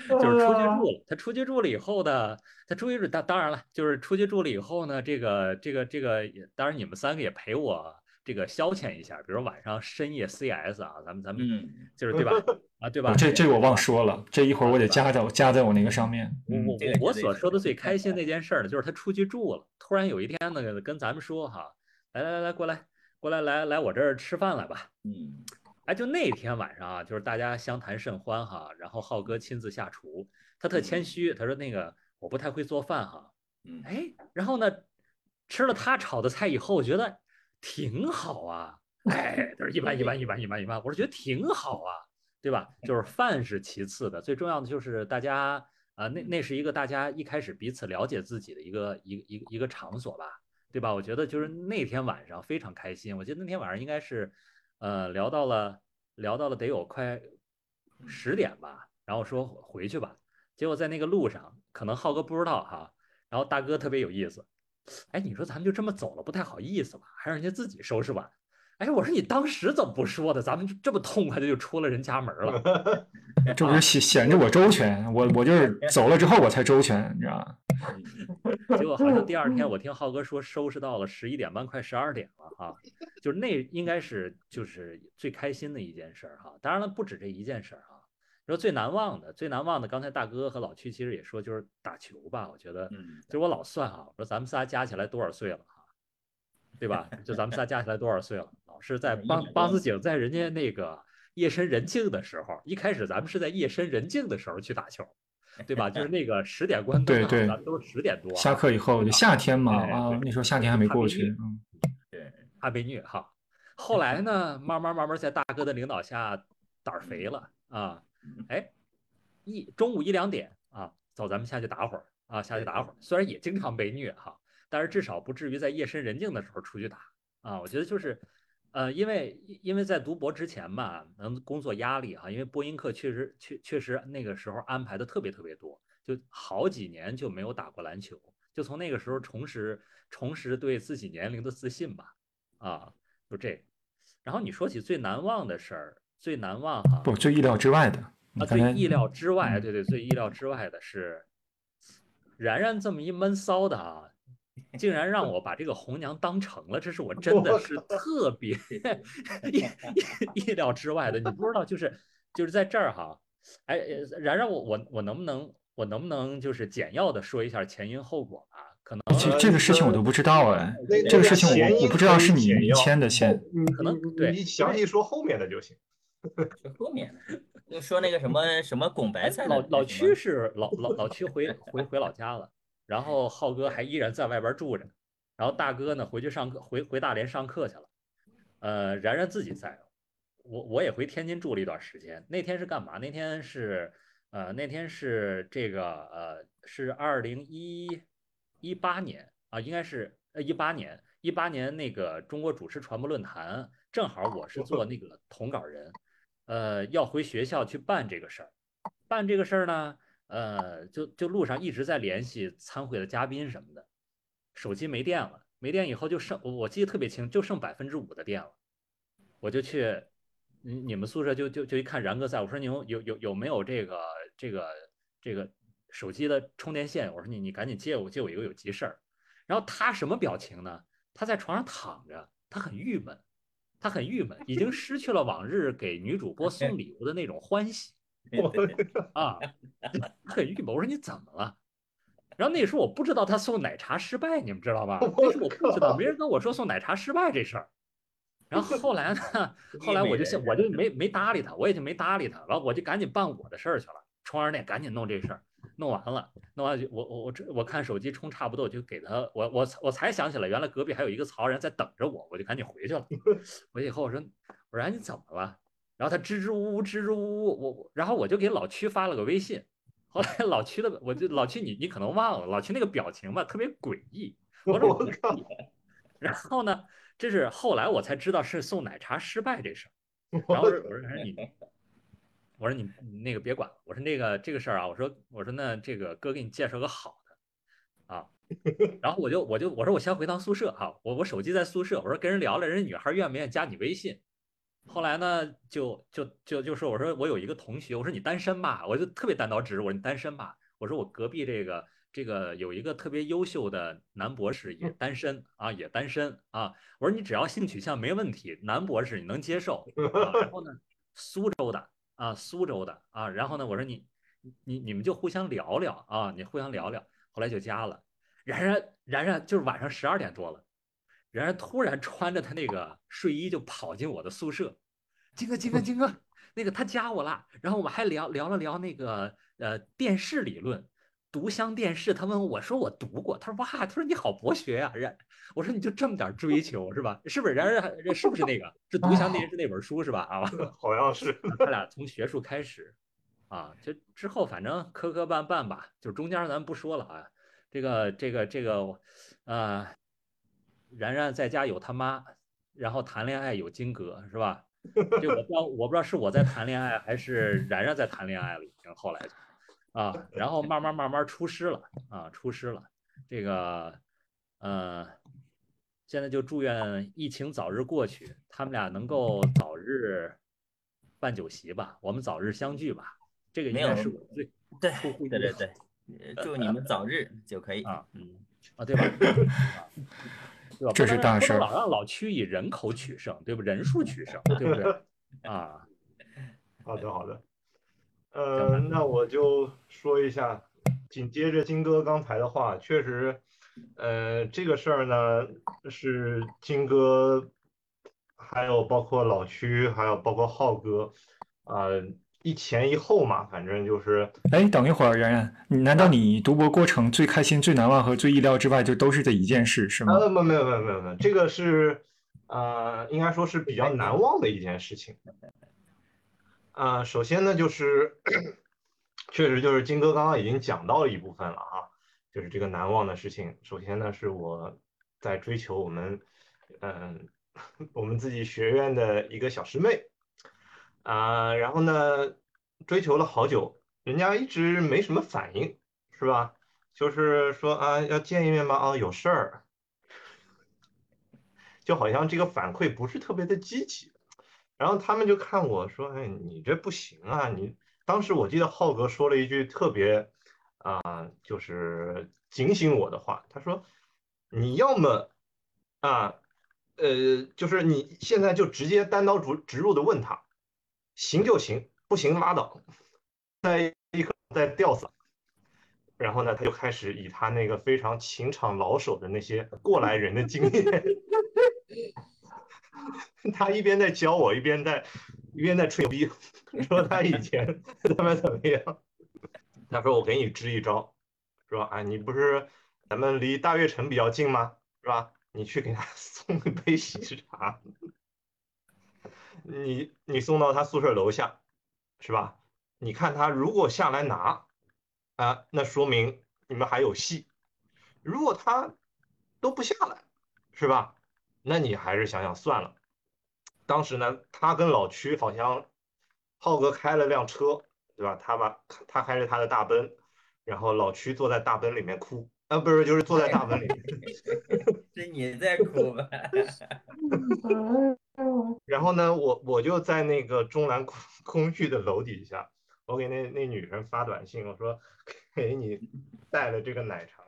就是出去住了，他出去住了以后呢，他出去住当当然了，就是出去住了以后呢，这个这个这个，当然你们三个也陪我。这个消遣一下，比如晚上深夜 CS 啊，咱们咱们嗯，就是对吧？啊，对吧？这这我忘说了，这一会儿我得加在加在我那个上面。我嗯我我所说的最开心 那件事儿呢，就是他出去住了，突然有一天呢，跟咱们说哈，来来来来，过来过来来来我这儿吃饭来吧。嗯，哎，就那天晚上啊，就是大家相谈甚欢哈，然后浩哥亲自下厨，他特谦虚，他说那个我不太会做饭哈，嗯哎，然后呢，吃了他炒的菜以后，我觉得挺好啊，哎，他说一般一般一般一般一般，我是觉得挺好啊，对吧？就是饭是其次的，最重要的就是大家啊、那那是一个大家一开始彼此了解自己的一个一个一个一个场所吧，对吧？我觉得就是那天晚上非常开心，我记得那天晚上应该是，呃，聊到了聊到了得有快十点吧，然后说回去吧，结果在那个路上，可能浩哥不知道哈，然后大哥特别有意思，哎，你说咱们就这么走了，不太好意思吧？还让人家自己收拾碗。哎，我说你当时怎么不说的？咱们就这么痛快的就出了人家门了。这不是显显着我周全，我我就是走了之后我才周全，你知道吗？结果好像第二天我听浩哥说收拾到了十一点半，快十二点了哈，就是那应该是就是最开心的一件事儿哈。当然了，不止这一件事儿哈。说最难忘的，最难忘的，刚才大哥和老曲其实也说，就是打球吧。我觉得，嗯就是我老算啊，我说咱们仨加起来多少岁了哈，对吧？就咱们仨加起来多少岁了？老是在梆梆子井在人家那个夜深人静的时候，一开始咱们是在夜深人静的时候去打球，对吧？就是那个十点关灯啊，对对咱们都是十点多啊下课以后就夏天嘛哎啊，那时候夏天还没过去，嗯，对，怕被虐哈。后来呢，慢慢慢慢在大哥的领导下胆儿肥了啊，哎，一中午一两点啊，走，咱们下去打会儿啊，下去打会儿。虽然也经常被虐哈，但是至少不至于在夜深人静的时候出去打啊。我觉得就是，呃，因为因为在读博之前吧，能工作压力哈，因为播音课确实确确实那个时候安排的特别特别多，就好几年就没有打过篮球，就从那个时候重拾重拾对自己年龄的自信吧，啊，就这个。然后你说起最难忘的事儿，最难忘哈，不，最意料之外的。你啊，最意料之外，嗯对对，最意料之外的是，然然这么一闷骚的啊，竟然让我把这个红娘当成了，这是我真的是特别 意意意料之外的。你不知道，就是就是在这儿哈，哎，呃然然我我我能不能我能不能就是简要的说一下前因后果啊？可能这这个事情我都不知道哎，这个事情我我不知道是你你简要牵的线。你可能对你详细说后面的就行。就 后面的就说那个什么什么拱白菜老老那什么曲是老老老曲回回回老家了，然后浩哥还依然在外边住着，然后大哥呢回去上课回回大连上课去了，呃，然然自己在，我我也回天津住了一段时间。那天是干嘛？那天是呃那天是这个呃是二零一一八年啊，应该是呃一八年一八年那个中国主持传播论坛，正好我是做那个 统稿人。呃，要回学校去办这个事儿，办这个事儿呢，呃，就就路上一直在联系参会的嘉宾什么的，手机没电了，没电以后就剩我记得特别清，就剩百分之五的电了，我就去，你你们宿舍就就就一看然哥在，我说你有有有有没有这个这个这个手机的充电线？我说你你赶紧借我借我一个有急事儿，然后他什么表情呢？他在床上躺着，他很郁闷。他很郁闷，已经失去了往日给女主播送礼物的那种欢喜 啊，很郁闷。我说你怎么了？然后那时候我不知道他送奶茶失败，你们知道吧？那时候我不知道，没人跟我说送奶茶失败这事儿。然后后来呢？后来我就想，我就没没搭理他，我也就没搭理他。完，我就赶紧办我的事儿去了，充完电赶紧弄这事儿。弄完了，弄完就我我我这我看手机充差不多，我就给他我我我才想起来，原来隔壁还有一个曹人在等着我，我就赶紧回去了。回去以后我说我说哎你怎么了？然后他支支吾吾支支吾吾，我我然后我就给老区发了个微信。后来老区的我就老区你你可能忘了，老区那个表情吧特别诡异。我说我靠，然后呢，这是后来我才知道是送奶茶失败这事儿。然后我说我说你。我说你你那个别管了，我说那个这个事儿啊，我说我说那这个哥给你介绍个好的，啊，然后我就我就我说我先回趟宿舍哈、我我手机在宿舍，我说跟人聊聊，人家女孩愿不愿意加你微信？后来呢，就就就就说我说我有一个同学，我说你单身吧，我就特别单刀直入，我说你单身吧，我说我隔壁这个这个有一个特别优秀的男博士也单身啊，也单身啊。我说你只要性取向没问题，男博士你能接受。然后呢，苏州的啊，苏州的啊。然后呢，我说你你你们就互相聊聊啊，你互相聊聊。后来就加了。然然然然就是晚上十二点多了，然然突然穿着他那个睡衣就跑进我的宿舍。金哥，金哥，金哥，那个他加我了。然后我们还聊聊了聊那个呃电视理论。读香电视，他问我说：“我读过。”他说：“哇，他说你好博学呀。”然我说：“你就这么点追求是吧？是不是？然然是不是那个是读香电视那本书是吧？啊，好像是。他俩从学术开始，啊，就之后反正磕磕绊绊吧，就中间咱不说了啊。这个这个这个，呃，然然在家有他妈，然后谈恋爱有金哥是吧？这我不知道，我不知道是我在谈恋爱还是然然在谈恋爱了，已经后来。啊，然后慢慢慢慢出师了啊，出师了。这个，呃，现在就祝愿疫情早日过去，他们俩能够早日办酒席吧，我们早日相聚吧。这个应该是我最对对对对，祝你们早日就可以啊，嗯啊，对吧？对吧？这是大事。老让老区以人口取胜，对不？人数取胜，对不对？啊，好的好的。呃，那我就说一下，紧接着金哥刚才的话，确实，呃，这个事儿呢是金哥，还有包括老区，还有包括浩哥，呃，一前一后嘛，反正就是。哎，等一会儿，然然，难道你读博过程最开心、最难忘和最意料之外，就都是这一件事，是吗？呃，没有没有没有没有没有，这个是，呃，应该说是比较难忘的一件事情。啊，首先呢，就是 确实就是金哥刚刚已经讲到了一部分了啊，就是这个难忘的事情。首先呢，是我在追求我们，嗯，我们自己学院的一个小师妹，啊，然后呢，追求了好久，人家一直没什么反应，是吧？就是说啊，要见一面吗？啊，有事儿，就好像这个反馈不是特别的积极。然后他们就看我说：“哎，你这不行啊！你当时我记得浩哥说了一句特别啊，就是警醒我的话。他说：你要么啊，呃，就是你现在就直接单刀直直入的问他，行就行，不行拉倒，再立刻再吊死。然后呢，他就开始以他那个非常情场老手的那些过来人的经验。” 他一边在教我，一边在一边在吹牛逼，说他以前怎么怎么样。他说我给你支一招，说啊，你不是咱们离大悦城比较近吗？是吧？你去给他 送一杯喜茶，你你送到他宿舍楼下，是吧？你看他如果下来拿，啊，那说明你们还有戏。如果他都不下来，是吧？那你还是想想算了。当时呢，他跟老区好像，浩哥开了辆车，对吧？他把他开着他的大奔，然后老区坐在大奔里面哭，啊，不是，就是坐在大奔里面。是你在哭吧？然后呢，我我就在那个中南空空域的楼底下，我给那那女人发短信，我说 给你带了这个奶茶，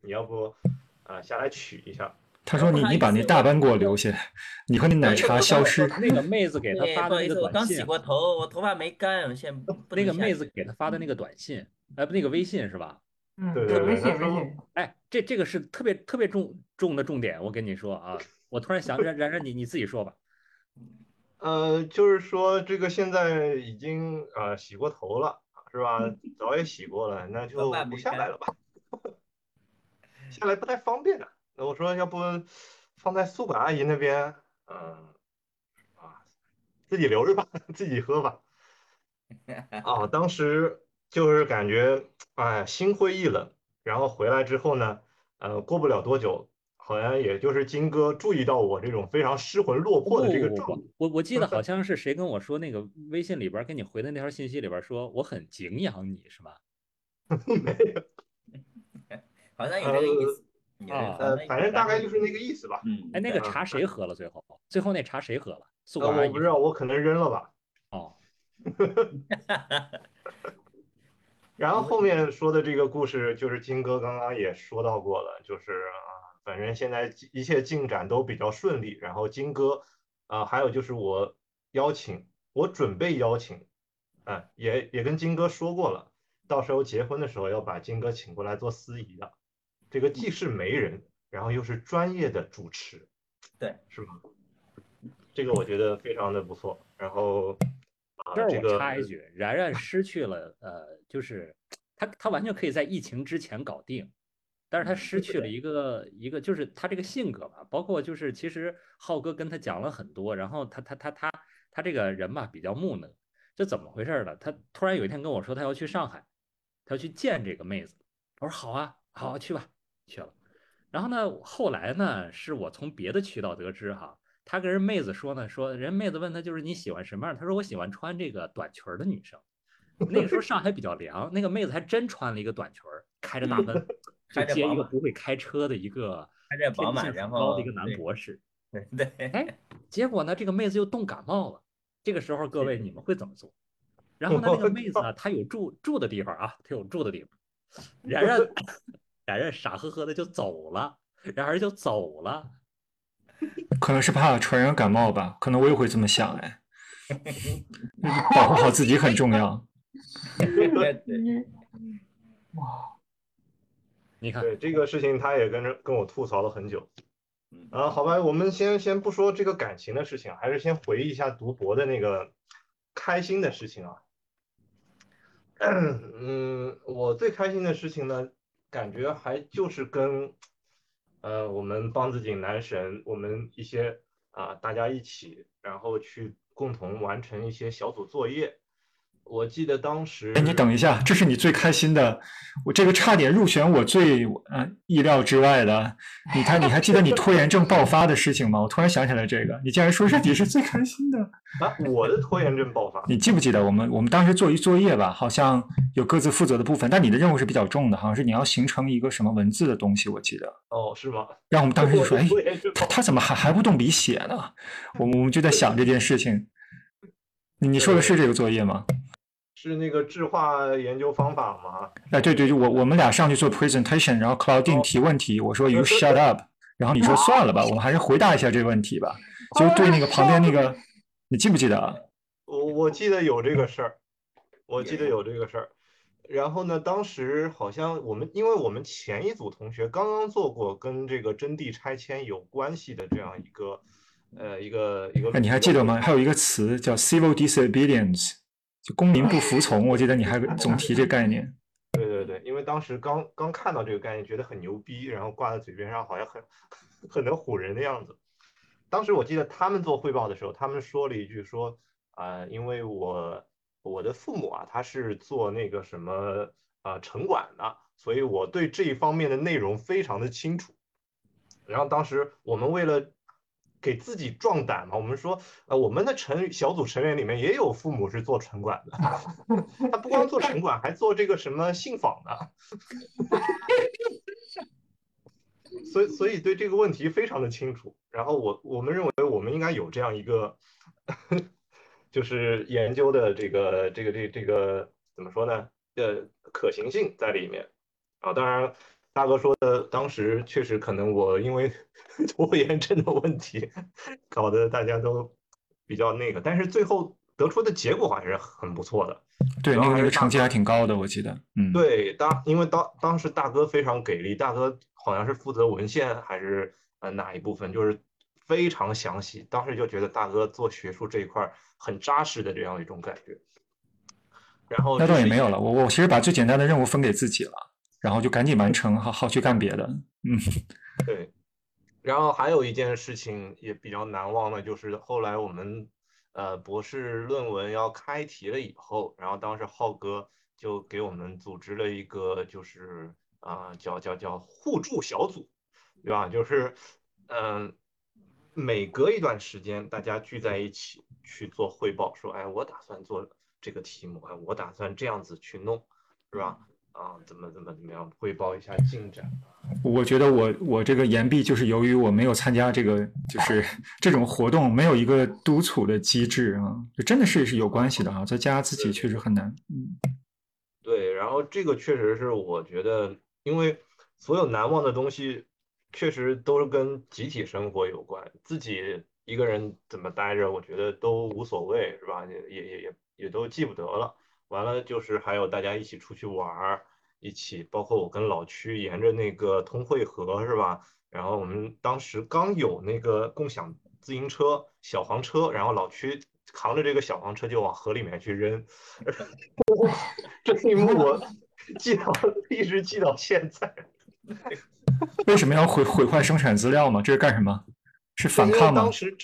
你要不啊下来取一下。他说：“你你把那大班给我留下，你和那奶茶消失。”那个妹子给他发的那个短信。我刚洗过头，我头发没干，我现在那个妹子给他发的那个短信，哎，不，那个微信是吧？嗯，对，微信微信。哎，这这个是特别特别重重的重点，我跟你说啊，我突然想，然然然，你你自己说吧。呃，就是说这个现在已经呃洗过头了，是吧？澡也洗过了，那就不下来了吧？下来不太方便啊。我说要不放在宿管阿姨那边，嗯，啊，自己留着吧，自己喝吧。啊，当时就是感觉，哎，心灰意冷。然后回来之后呢，呃，过不了多久，好像也就是金哥注意到我这种非常失魂落魄的这个状态。我我记得好像是谁跟我说，那个微信里边给你回的那条信息里边说，我很敬仰你，是吧？没有，好像有这个意思。啊，呃，反正大概就是那个意思吧。嗯，哎，那个茶谁喝了？最后，最后那茶谁喝了？呃，我不知道，我可能扔了吧。哦。然后后面说的这个故事，就是金哥刚刚也说到过了，就是啊，反正现在一切进展都比较顺利。然后金哥啊，还有就是我邀请，我准备邀请，啊，也也跟金哥说过了，到时候结婚的时候要把金哥请过来做司仪的。这个既是媒人，然后又是专业的主持，对，是吗？这个我觉得非常的不错。然后。这儿我插一句，然然失去了，呃，就是他他完全可以在疫情之前搞定，但是他失去了一个一个，就是他这个性格吧，包括就是其实浩哥跟他讲了很多，然后他他他他他这个人吧比较木讷，这怎么回事呢？他突然有一天跟我说他要去上海，他要去见这个妹子，我说好啊，好去吧，去了。然后呢，后来呢，是我从别的渠道得知哈。他跟人妹子说呢，说人妹子问他就是你喜欢什么样？他说我喜欢穿这个短裙的女生。那个时候上海比较凉，那个妹子还真穿了一个短裙，开着大奔，就接一个不会开车的一个开着宝马，然后高的一个男博士。对对。哎，结果呢，这个妹子又冻感冒了。这个时候各位你们会怎么做？然后呢，那个妹子呢，她有住住的地方啊，她有住的地方。然然然然傻呵呵的就走了，然而就走了。可能是怕传染感冒吧，可能我也会这么想哎，保护好自己很重要。哇，你看，对这个事情他也跟着跟我吐槽了很久。啊，好吧，我们先先不说这个感情的事情，还是先回忆一下读博的那个开心的事情啊。嗯，我最开心的事情呢，感觉还就是跟。呃，我们梆子井男神，我们一些啊，大家一起，然后去共同完成一些小组作业。我记得当时，哎，你等一下，这是你最开心的，我这个差点入选我最呃意料之外的。你看，你还记得你拖延症爆发的事情吗？我突然想起来这个，你竟然说是你是最开心的 啊！我的拖延症爆发，你记不记得我们我们当时做一作业吧？好像有各自负责的部分，但你的任务是比较重的，好像是你要形成一个什么文字的东西，我记得。哦，是吗？然后我们当时就说，哎，他他怎么还还不动笔写呢？我们我们就在想这件事情。你说的是这个作业吗？是那个质化研究方法吗？哎，对对，就我我们俩上去做 presentation，然后 Claudine 提问题，我说 you shut up，然后你说算了吧，我们还是回答一下这个问题吧。就对那个旁边那个，你记不记得啊？我我记得有这个事儿，我记得有这个事儿。然后呢，当时好像我们，因为我们前一组同学刚刚做过跟这个征地拆迁有关系的这样一个，呃，一个一个。哎你还记得吗？还有一个词叫 civil disobedience。就公民不服从，我记得你还总提这概念。对对对，因为当时刚刚看到这个概念，觉得很牛逼，然后挂在嘴边上，好像很 很能唬人的样子。当时我记得他们做汇报的时候，他们说了一句说啊，因为我我的父母啊，他是做那个什么啊城管的，所以我对这一方面的内容非常的清楚。然后当时我们为了。给自己壮胆嘛？我们说，呃，我们的成小组成员里面也有父母是做城管的，他不光做城管，还做这个什么信访的，所以所以对这个问题非常的清楚。然后我我们认为我们应该有这样一个，就是研究的这个这个这这个怎么说呢？呃，可行性在里面啊，当然。大哥说的，当时确实可能我因为 拖延症的问题，搞得大家都比较那个，但是最后得出的结果还是很不错的。对，那个那个成绩还挺高的，我记得。嗯，对，当因为当当时大哥非常给力，大哥好像是负责文献还是呃哪一部分，就是非常详细。当时就觉得大哥做学术这一块很扎实的这样一种感觉。然后那倒也没有了，我我其实把最简单的任务分给自己了。然后就赶紧完成，好好去干别的。嗯，对。然后还有一件事情也比较难忘的，就是后来我们呃博士论文要开题了以后，然后当时浩哥就给我们组织了一个，就是啊叫叫叫互助小组，对吧？就是嗯每隔一段时间大家聚在一起去做汇报，说哎我打算做这个题目，哎我打算这样子去弄，是吧？啊，怎么怎么怎么样汇报一下进展？我觉得我我这个岩壁就是由于我没有参加这个就是 这种活动，没有一个督促的机制啊，就真的是是有关系的哈。在家自己确实很难。嗯，对。对，然后这个确实是我觉得，因为所有难忘的东西，确实都是跟集体生活有关，自己一个人怎么待着，我觉得都无所谓，是吧？也也也也也都记不得了。完了就是还有大家一起出去玩儿，一起，包括我跟老区沿着那个通惠河，是吧？然后我们当时刚有那个共享自行车小黄车，然后老区扛着这个小黄车就往河里面去扔，这一幕我记到一直记到现在。为什么要毁毁坏生产资料吗？这是干什么？是反抗吗？当时，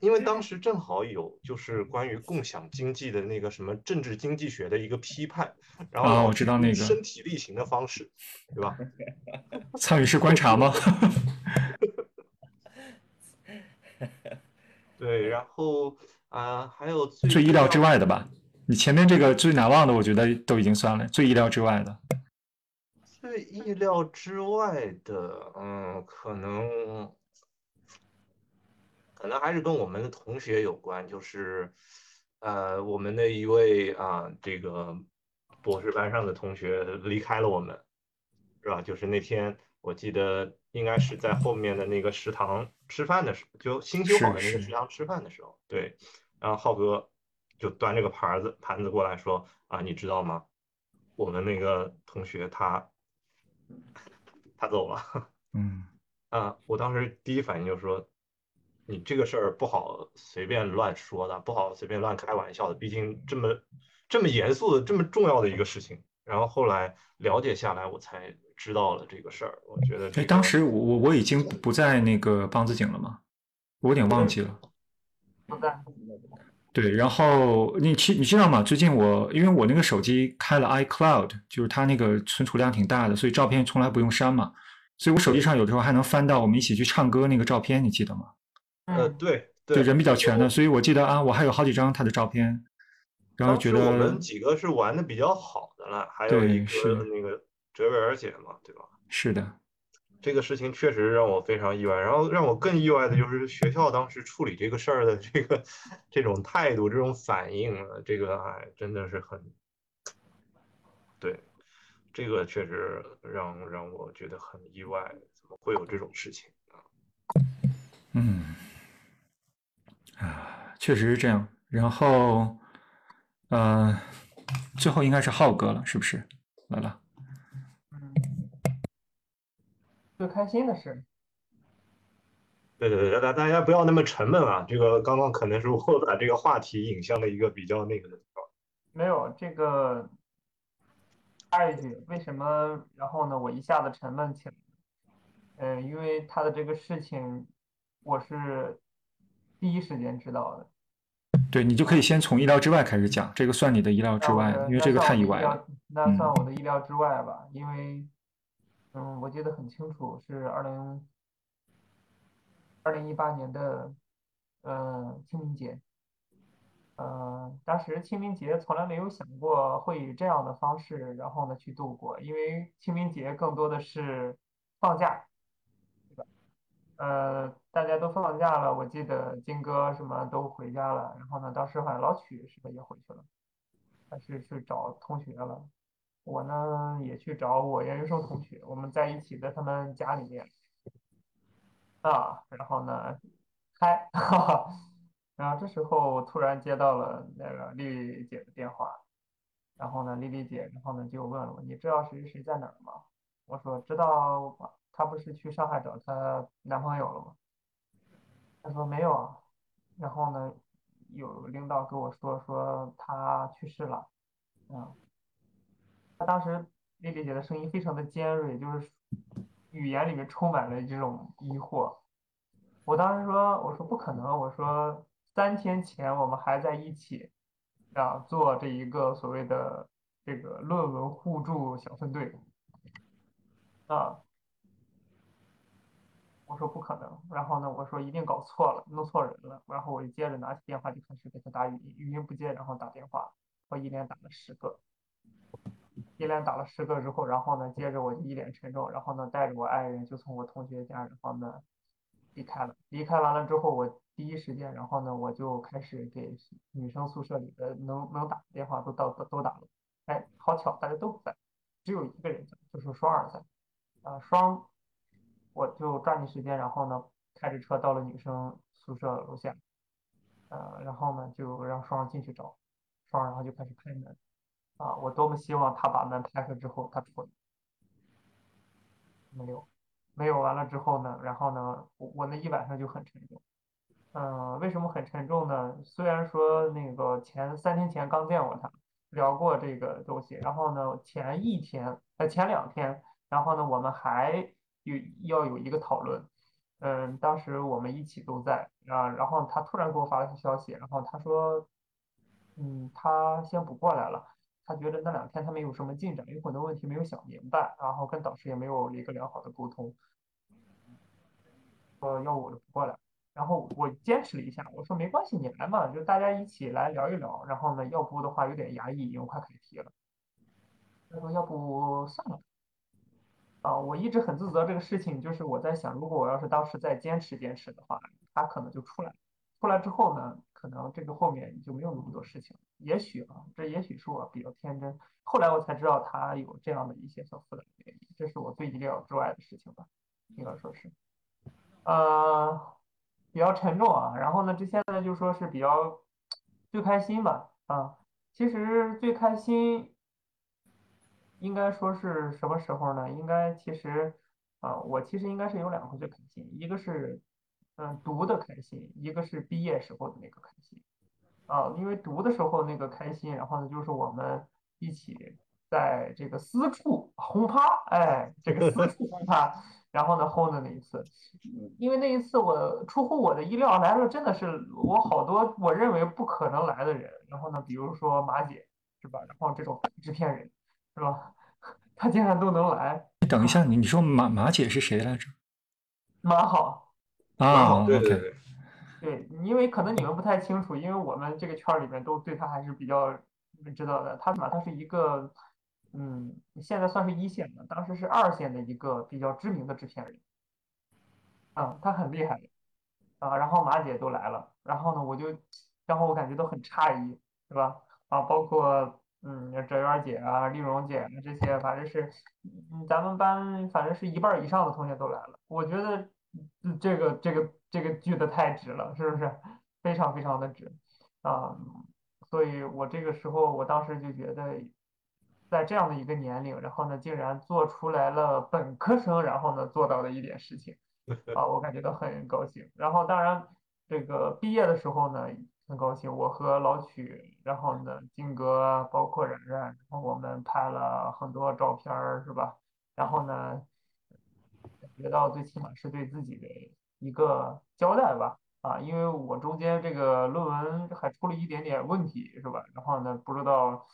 因为当时正好有就是关于共享经济的那个什么政治经济学的一个批判，然后啊，我知道那个身体力行的方式，对吧？参与式观察吗？对，然后啊，还有最最意料之外的吧？你前面这个最难忘的，我觉得都已经算了，最意料之外的。最意料之外的，嗯，可能可能还是跟我们的同学有关，就是呃，我们的一位啊，这个博士班上的同学离开了我们，是吧？就是那天我记得应该是在后面的那个食堂吃饭的时候，就新修好的那个食堂吃饭的时候，对，然后浩哥就端着个盘子盘子过来说啊，你知道吗？我们那个同学他。他走了，嗯，啊，我当时第一反应就是说，你这个事儿不好随便乱说的，不好随便乱开玩笑的，毕竟这么这么严肃的、这么重要的一个事情。然后后来了解下来，我才知道了这个事儿。我觉得，哎，当时我我我已经不在那个梆子井了吗？我有点忘记了。不在。对，然后你知你知道吗？最近我因为我那个手机开了 iCloud，就是它那个存储量挺大的，所以照片从来不用删嘛。所以我手机上有的时候还能翻到我们一起去唱歌那个照片，你记得吗？呃，对，对，人比较全的，所以我记得啊，我还有好几张他的照片。然后觉得我们几个是玩的比较好的了，还有一个那个哲维尔姐嘛，对吧？是的。这个事情确实让我非常意外，然后让我更意外的就是学校当时处理这个事儿的这个这种态度、这种反应，这个哎真的是很，对，这个确实让让我觉得很意外，怎么会有这种事情啊？嗯，啊，确实是这样。然后，呃，最后应该是浩哥了，是不是？来了。最开心的事，对对对，大大家不要那么沉闷啊！这个刚刚可能是我把这个话题引向了一个比较那个的地方。没有这个插一句，为什么？然后呢，我一下子沉闷起来。嗯，因为他的这个事情，我是第一时间知道的。对你就可以先从意料之外开始讲，这个算你的意料之外，因为这个太意外了。那算我的意料之外吧，因为。嗯，我记得很清楚，是二零二零一八年的，呃，清明节。呃，当时清明节从来没有想过会以这样的方式，然后呢去度过，因为清明节更多的是放假？呃，大家都放假了，我记得金哥什么都回家了，然后呢，当时好像老曲是不是也回去了？还是去找同学了？我呢也去找我研究生同学，我们在一起在他们家里面啊，然后呢嗨，哈哈，然后这时候我突然接到了那个丽丽姐的电话，然后呢丽丽姐，然后呢就问了我，你知道谁谁在哪儿吗？我说知道，她不是去上海找她男朋友了吗？她说没有啊，然后呢有领导跟我说说她去世了，嗯。她当时丽丽姐的声音非常的尖锐，就是语言里面充满了这种疑惑。我当时说，我说不可能，我说三天前我们还在一起啊，做这一个所谓的这个论文互助小分队啊。我说不可能，然后呢，我说一定搞错了，弄错人了。然后我就接着拿起电话就开始给他打语音，语音不接，然后打电话，我一连打了十个。一连打了十个之后，然后呢，接着我就一脸沉重，然后呢，带着我爱人就从我同学家，然后呢，离开了。离开完了之后，我第一时间，然后呢，我就开始给女生宿舍里的能能打的电话都到都都打了。哎，好巧，大家都不在，只有一个人在，就是双儿在。啊，双，我就抓紧时间，然后呢，开着车到了女生宿舍楼下，呃，然后呢就让双儿进去找，双儿然后就开始开门。啊，我多么希望他把门拍开之后他出来，没有，没有完了之后呢，然后呢，我我那一晚上就很沉重。嗯，为什么很沉重呢？虽然说那个前三天前刚见过他，聊过这个东西，然后呢，前一天呃前两天，然后呢，我们还有要有一个讨论。嗯，当时我们一起都在啊，然后他突然给我发了个消息，然后他说，嗯，他先不过来了。他觉得那两天他没有什么进展，有很多问题没有想明白，然后跟导师也没有一个良好的沟通，说要我就不过来，然后我坚持了一下，我说没关系，你来嘛，就大家一起来聊一聊，然后呢，要不的话有点压抑，因为快开题了，他说要不算了，啊，我一直很自责这个事情，就是我在想，如果我要是当时再坚持坚持的话，他可能就出来，出来之后呢？可能这个后面就没有那么多事情，也许啊，这也许是我比较天真。后来我才知道他有这样的一些小复杂的原因，这是我最意料之外的事情吧，应该说是，呃，比较沉重啊。然后呢，这现在就说是比较最开心吧，啊，其实最开心应该说是什么时候呢？应该其实啊，我其实应该是有两个最开心，一个是。嗯，读的开心，一个是毕业时候的那个开心，啊，因为读的时候那个开心，然后呢，就是我们一起在这个私处轰趴，哎，这个私处轰趴，然后呢，轰的那一次，因为那一次我出乎我的意料，来了真的是我好多我认为不可能来的人，然后呢，比如说马姐是吧，然后这种制片人是吧，他竟然都能来。你等一下，你你说马马姐是谁来着？马好。啊，对对对，对，因为可能你们不太清楚，因为我们这个圈里面都对他还是比较知道的。他马，他是一个，嗯，现在算是一线的，当时是二线的一个比较知名的制片人。嗯，他很厉害，啊，然后马姐都来了，然后呢，我就，然后我感觉都很诧异，是吧？啊，包括嗯，哲媛姐啊、丽蓉姐啊这些，反正是，嗯，咱们班反正是一半以上的同学都来了，我觉得。这个这个这个聚的太值了，是不是？非常非常的值啊！所以我这个时候，我当时就觉得，在这样的一个年龄，然后呢，竟然做出来了本科生，然后呢做到的一点事情 啊，我感觉到很高兴。然后当然，这个毕业的时候呢，很高兴，我和老曲，然后呢，金哥，包括冉冉，然后我们拍了很多照片儿，是吧？然后呢。觉到最起码是对自己的一个交代吧，啊，因为我中间这个论文还出了一点点问题，是吧？然后呢，不知道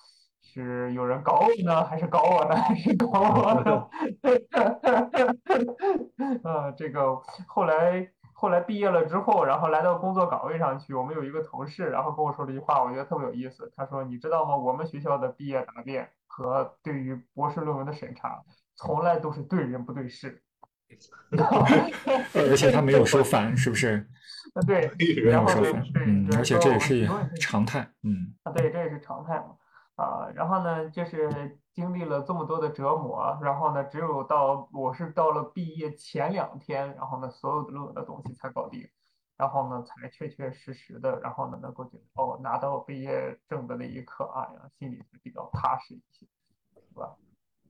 是有人搞我呢，还是搞我呢，还是搞我呢？啊，这个后来后来毕业了之后，然后来到工作岗位上去，我们有一个同事，然后跟我说了一句话，我觉得特别有意思。他说：“你知道吗？我们学校的毕业答辩和对于博士论文的审查，从来都是对人不对事。” 而且他没有说反，是不是？啊，对，没有说反，嗯，而且这也是常态，嗯。啊，对，这也是常态嘛。啊，然后呢，就是经历了这么多的折磨，然后呢，只有到我是到了毕业前两天，然后呢，所有的论文的东西才搞定，然后呢，才确确实实的，然后呢，能够觉得哦，拿到毕业证的那一刻，哎呀，心里才比较踏实一些，是吧？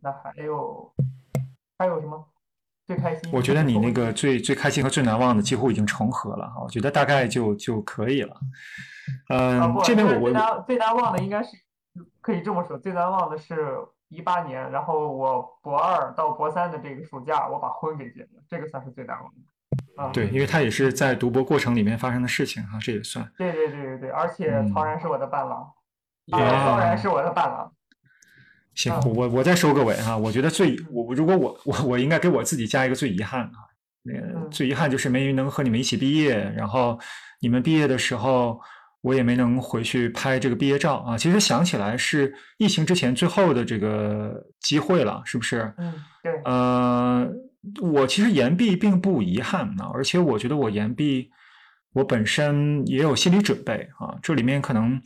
那还有还有什么？最开心，我觉得你那个最最开心和最难忘的几乎已经重合了哈，我觉得大概就就可以了。嗯，这边我我最难最难忘的应该是可以这么说，最难忘的是一八年，然后我博二到博三的这个暑假，我把婚给结了，这个算是最难忘的。啊，对，因为他也是在读博过程里面发生的事情哈，这也算。对对对对对，而且曹然是我的伴郎，曹然是我的伴郎。行，我我再收个尾哈。我觉得最我如果我我我应该给我自己加一个最遗憾啊，呃，最遗憾就是没能和你们一起毕业，然后你们毕业的时候我也没能回去拍这个毕业照啊。其实想起来是疫情之前最后的这个机会了，是不是？嗯，对。呃，我其实延毕并不遗憾啊，而且我觉得我延毕我本身也有心理准备啊，这里面可能。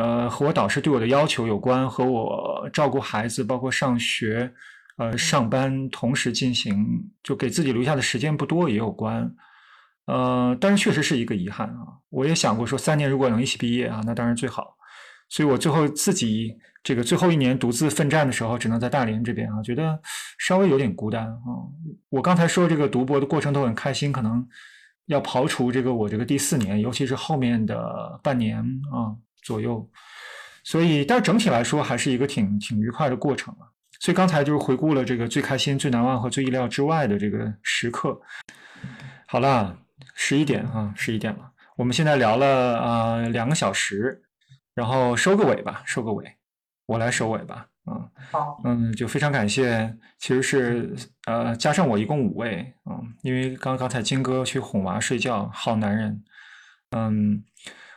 呃，和我导师对我的要求有关，和我照顾孩子，包括上学，呃，上班同时进行，就给自己留下的时间不多也有关。呃，但是确实是一个遗憾啊。我也想过说，三年如果能一起毕业啊，那当然最好。所以我最后自己这个最后一年独自奋战的时候，只能在大连这边啊，觉得稍微有点孤单啊。我刚才说这个读博的过程都很开心，可能要刨除这个我这个第四年，尤其是后面的半年啊左右。所以，但是整体来说还是一个挺挺愉快的过程啊。所以刚才就是回顾了这个最开心、最难忘和最意料之外的这个时刻。好了，十一点啊，十一点了，我们现在聊了啊两个小时。然后收个尾吧，收个尾，我来收尾吧，嗯，好，嗯，就非常感谢，其实是呃加上我一共五位，嗯，因为刚刚才金哥去哄娃睡觉，好男人，嗯，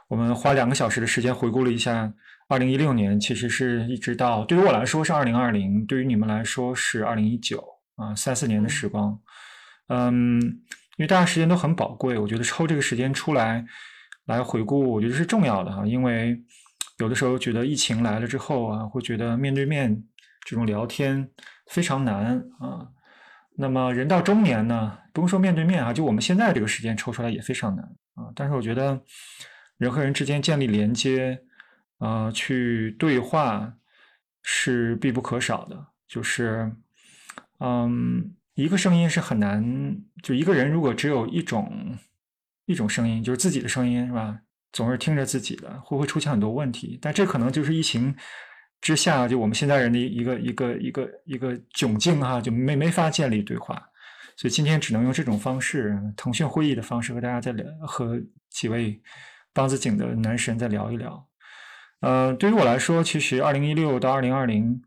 我们花两个小时的时间回顾了一下二零一六年，其实是一直到对于我来说是二零二零，对于你们来说是二零一九啊，三四年的时光，嗯，因为大家时间都很宝贵，我觉得抽这个时间出来来回顾，我觉得是重要的哈，因为。有的时候觉得疫情来了之后啊，会觉得面对面这种聊天非常难啊。那么人到中年呢，不用说面对面啊，就我们现在这个时间抽出来也非常难啊。但是我觉得人和人之间建立连接啊，去对话是必不可少的。就是嗯，一个声音是很难，就一个人如果只有一种一种声音，就是自己的声音，是吧？总是听着自己的，会不会出现很多问题？但这可能就是疫情之下，就我们现在人的一个一个一个一个窘境哈，就没没法建立对话，所以今天只能用这种方式，腾讯会议的方式和大家再聊，和几位梆子井的男神再聊一聊。呃，对于我来说，其实二零一六到二零二零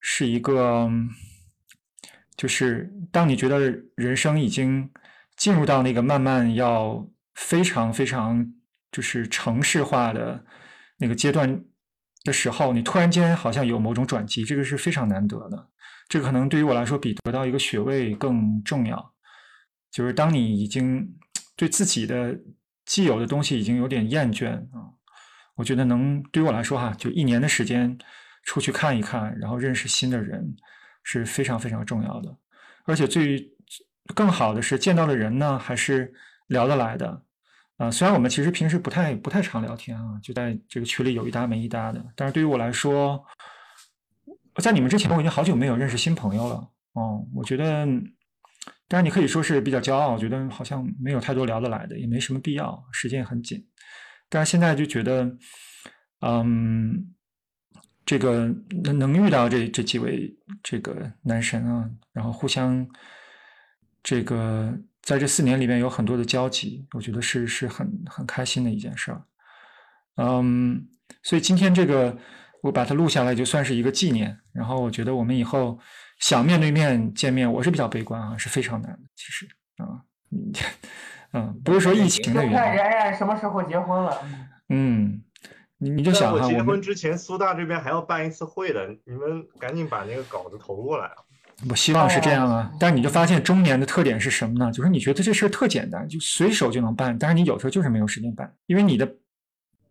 是一个，就是当你觉得人生已经进入到那个慢慢要非常非常。就是城市化的那个阶段的时候，你突然间好像有某种转机，这个是非常难得的。这个可能对于我来说比得到一个学位更重要。就是当你已经对自己的既有的东西已经有点厌倦啊，我觉得能对于我来说哈，就一年的时间出去看一看，然后认识新的人是非常非常重要的。而且最更好的是见到的人呢，还是聊得来的。啊，虽然我们其实平时不太不太常聊天啊，就在这个群里有一搭没一搭的，但是对于我来说，在你们之前我已经好久没有认识新朋友了。哦，我觉得，当然你可以说是比较骄傲，我觉得好像没有太多聊得来的，也没什么必要，时间也很紧。但是现在就觉得，嗯，这个能能遇到这这几位这个男神啊，然后互相这个。在这四年里面有很多的交集，我觉得是是很很开心的一件事儿。嗯，所以今天这个我把它录下来，就算是一个纪念。然后我觉得我们以后想面对面见面，我是比较悲观啊，是非常难的。其实啊，嗯，不是说疫情的原因。看冉冉什么时候结婚了？嗯，你你就想哈，我结婚之前苏大这边还要办一次会的，你们赶紧把那个稿子投过来啊。我希望是这样啊，但是你就发现中年的特点是什么呢？就是你觉得这事儿特简单，就随手就能办，但是你有时候就是没有时间办，因为你的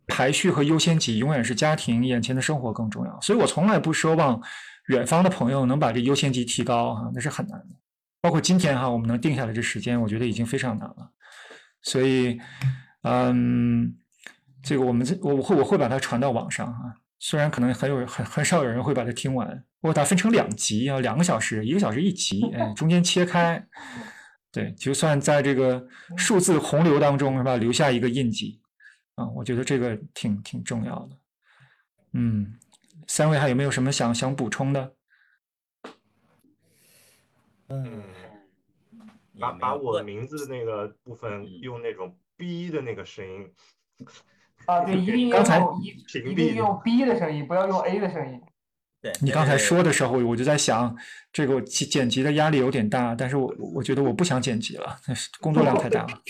排序和优先级永远是家庭、眼前的生活更重要。所以我从来不奢望远方的朋友能把这优先级提高啊，那是很难的。包括今天哈，我们能定下来这时间，我觉得已经非常难了。所以，嗯，这个我们这我会我会把它传到网上啊。虽然可能很有很很少有人会把它听完，我把它分成两集啊，两个小时，一个小时一集，哎，中间切开，对，就算在这个数字洪流当中是吧，留下一个印记啊，我觉得这个挺挺重要的。嗯，三位还有没有什么想想补充的？嗯，把把我名字那个部分用那种 B 的那个声音。啊，对，一定要用一，一定用 B 的声音，不要用 A 的声音。对你刚才说的时候，我就在想，这个剪剪辑的压力有点大，但是我我觉得我不想剪辑了，工作量太大了，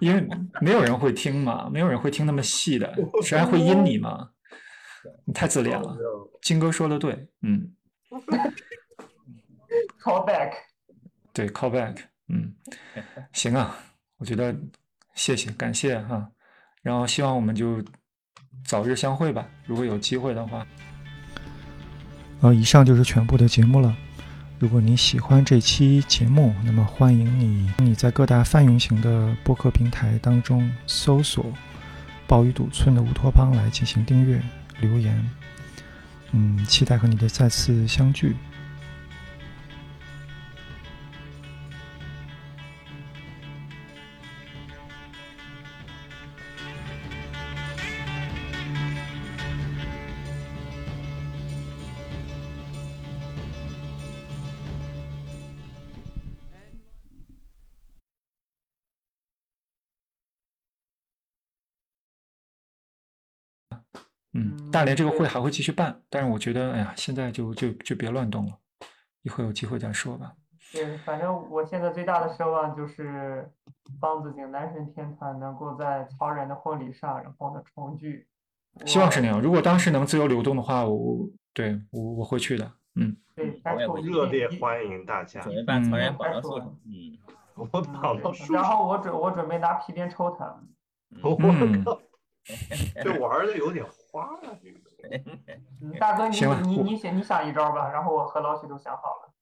因为没有人会听嘛，没有人会听那么细的，谁还会阴你嘛？你太自恋了。金哥说的对，嗯。Call back。对，call back，嗯，行啊，我觉得谢谢，感谢哈。然后希望我们就早日相会吧。如果有机会的话。呃，以上就是全部的节目了。如果你喜欢这期节目，那么欢迎你你在各大泛用型的播客平台当中搜索“鲍鱼堵村的乌托邦”来进行订阅、留言。嗯，期待和你的再次相聚。大连这个会还会继续办，但是我觉得，哎呀，现在就就就别乱动了，一会有机会再说吧。对，反正我现在最大的奢望就是棒子景男神天团能够在超然的婚礼上，然后呢重聚。希望是那样。如果当时能自由流动的话，我对我我会去的。嗯，对，热烈欢迎大家。准备办曹然绑到树上。嗯。然后我准我准备拿皮鞭抽他。我靠，这玩的有点。大哥，你你你想你想一招吧，然后我和老许都想好了。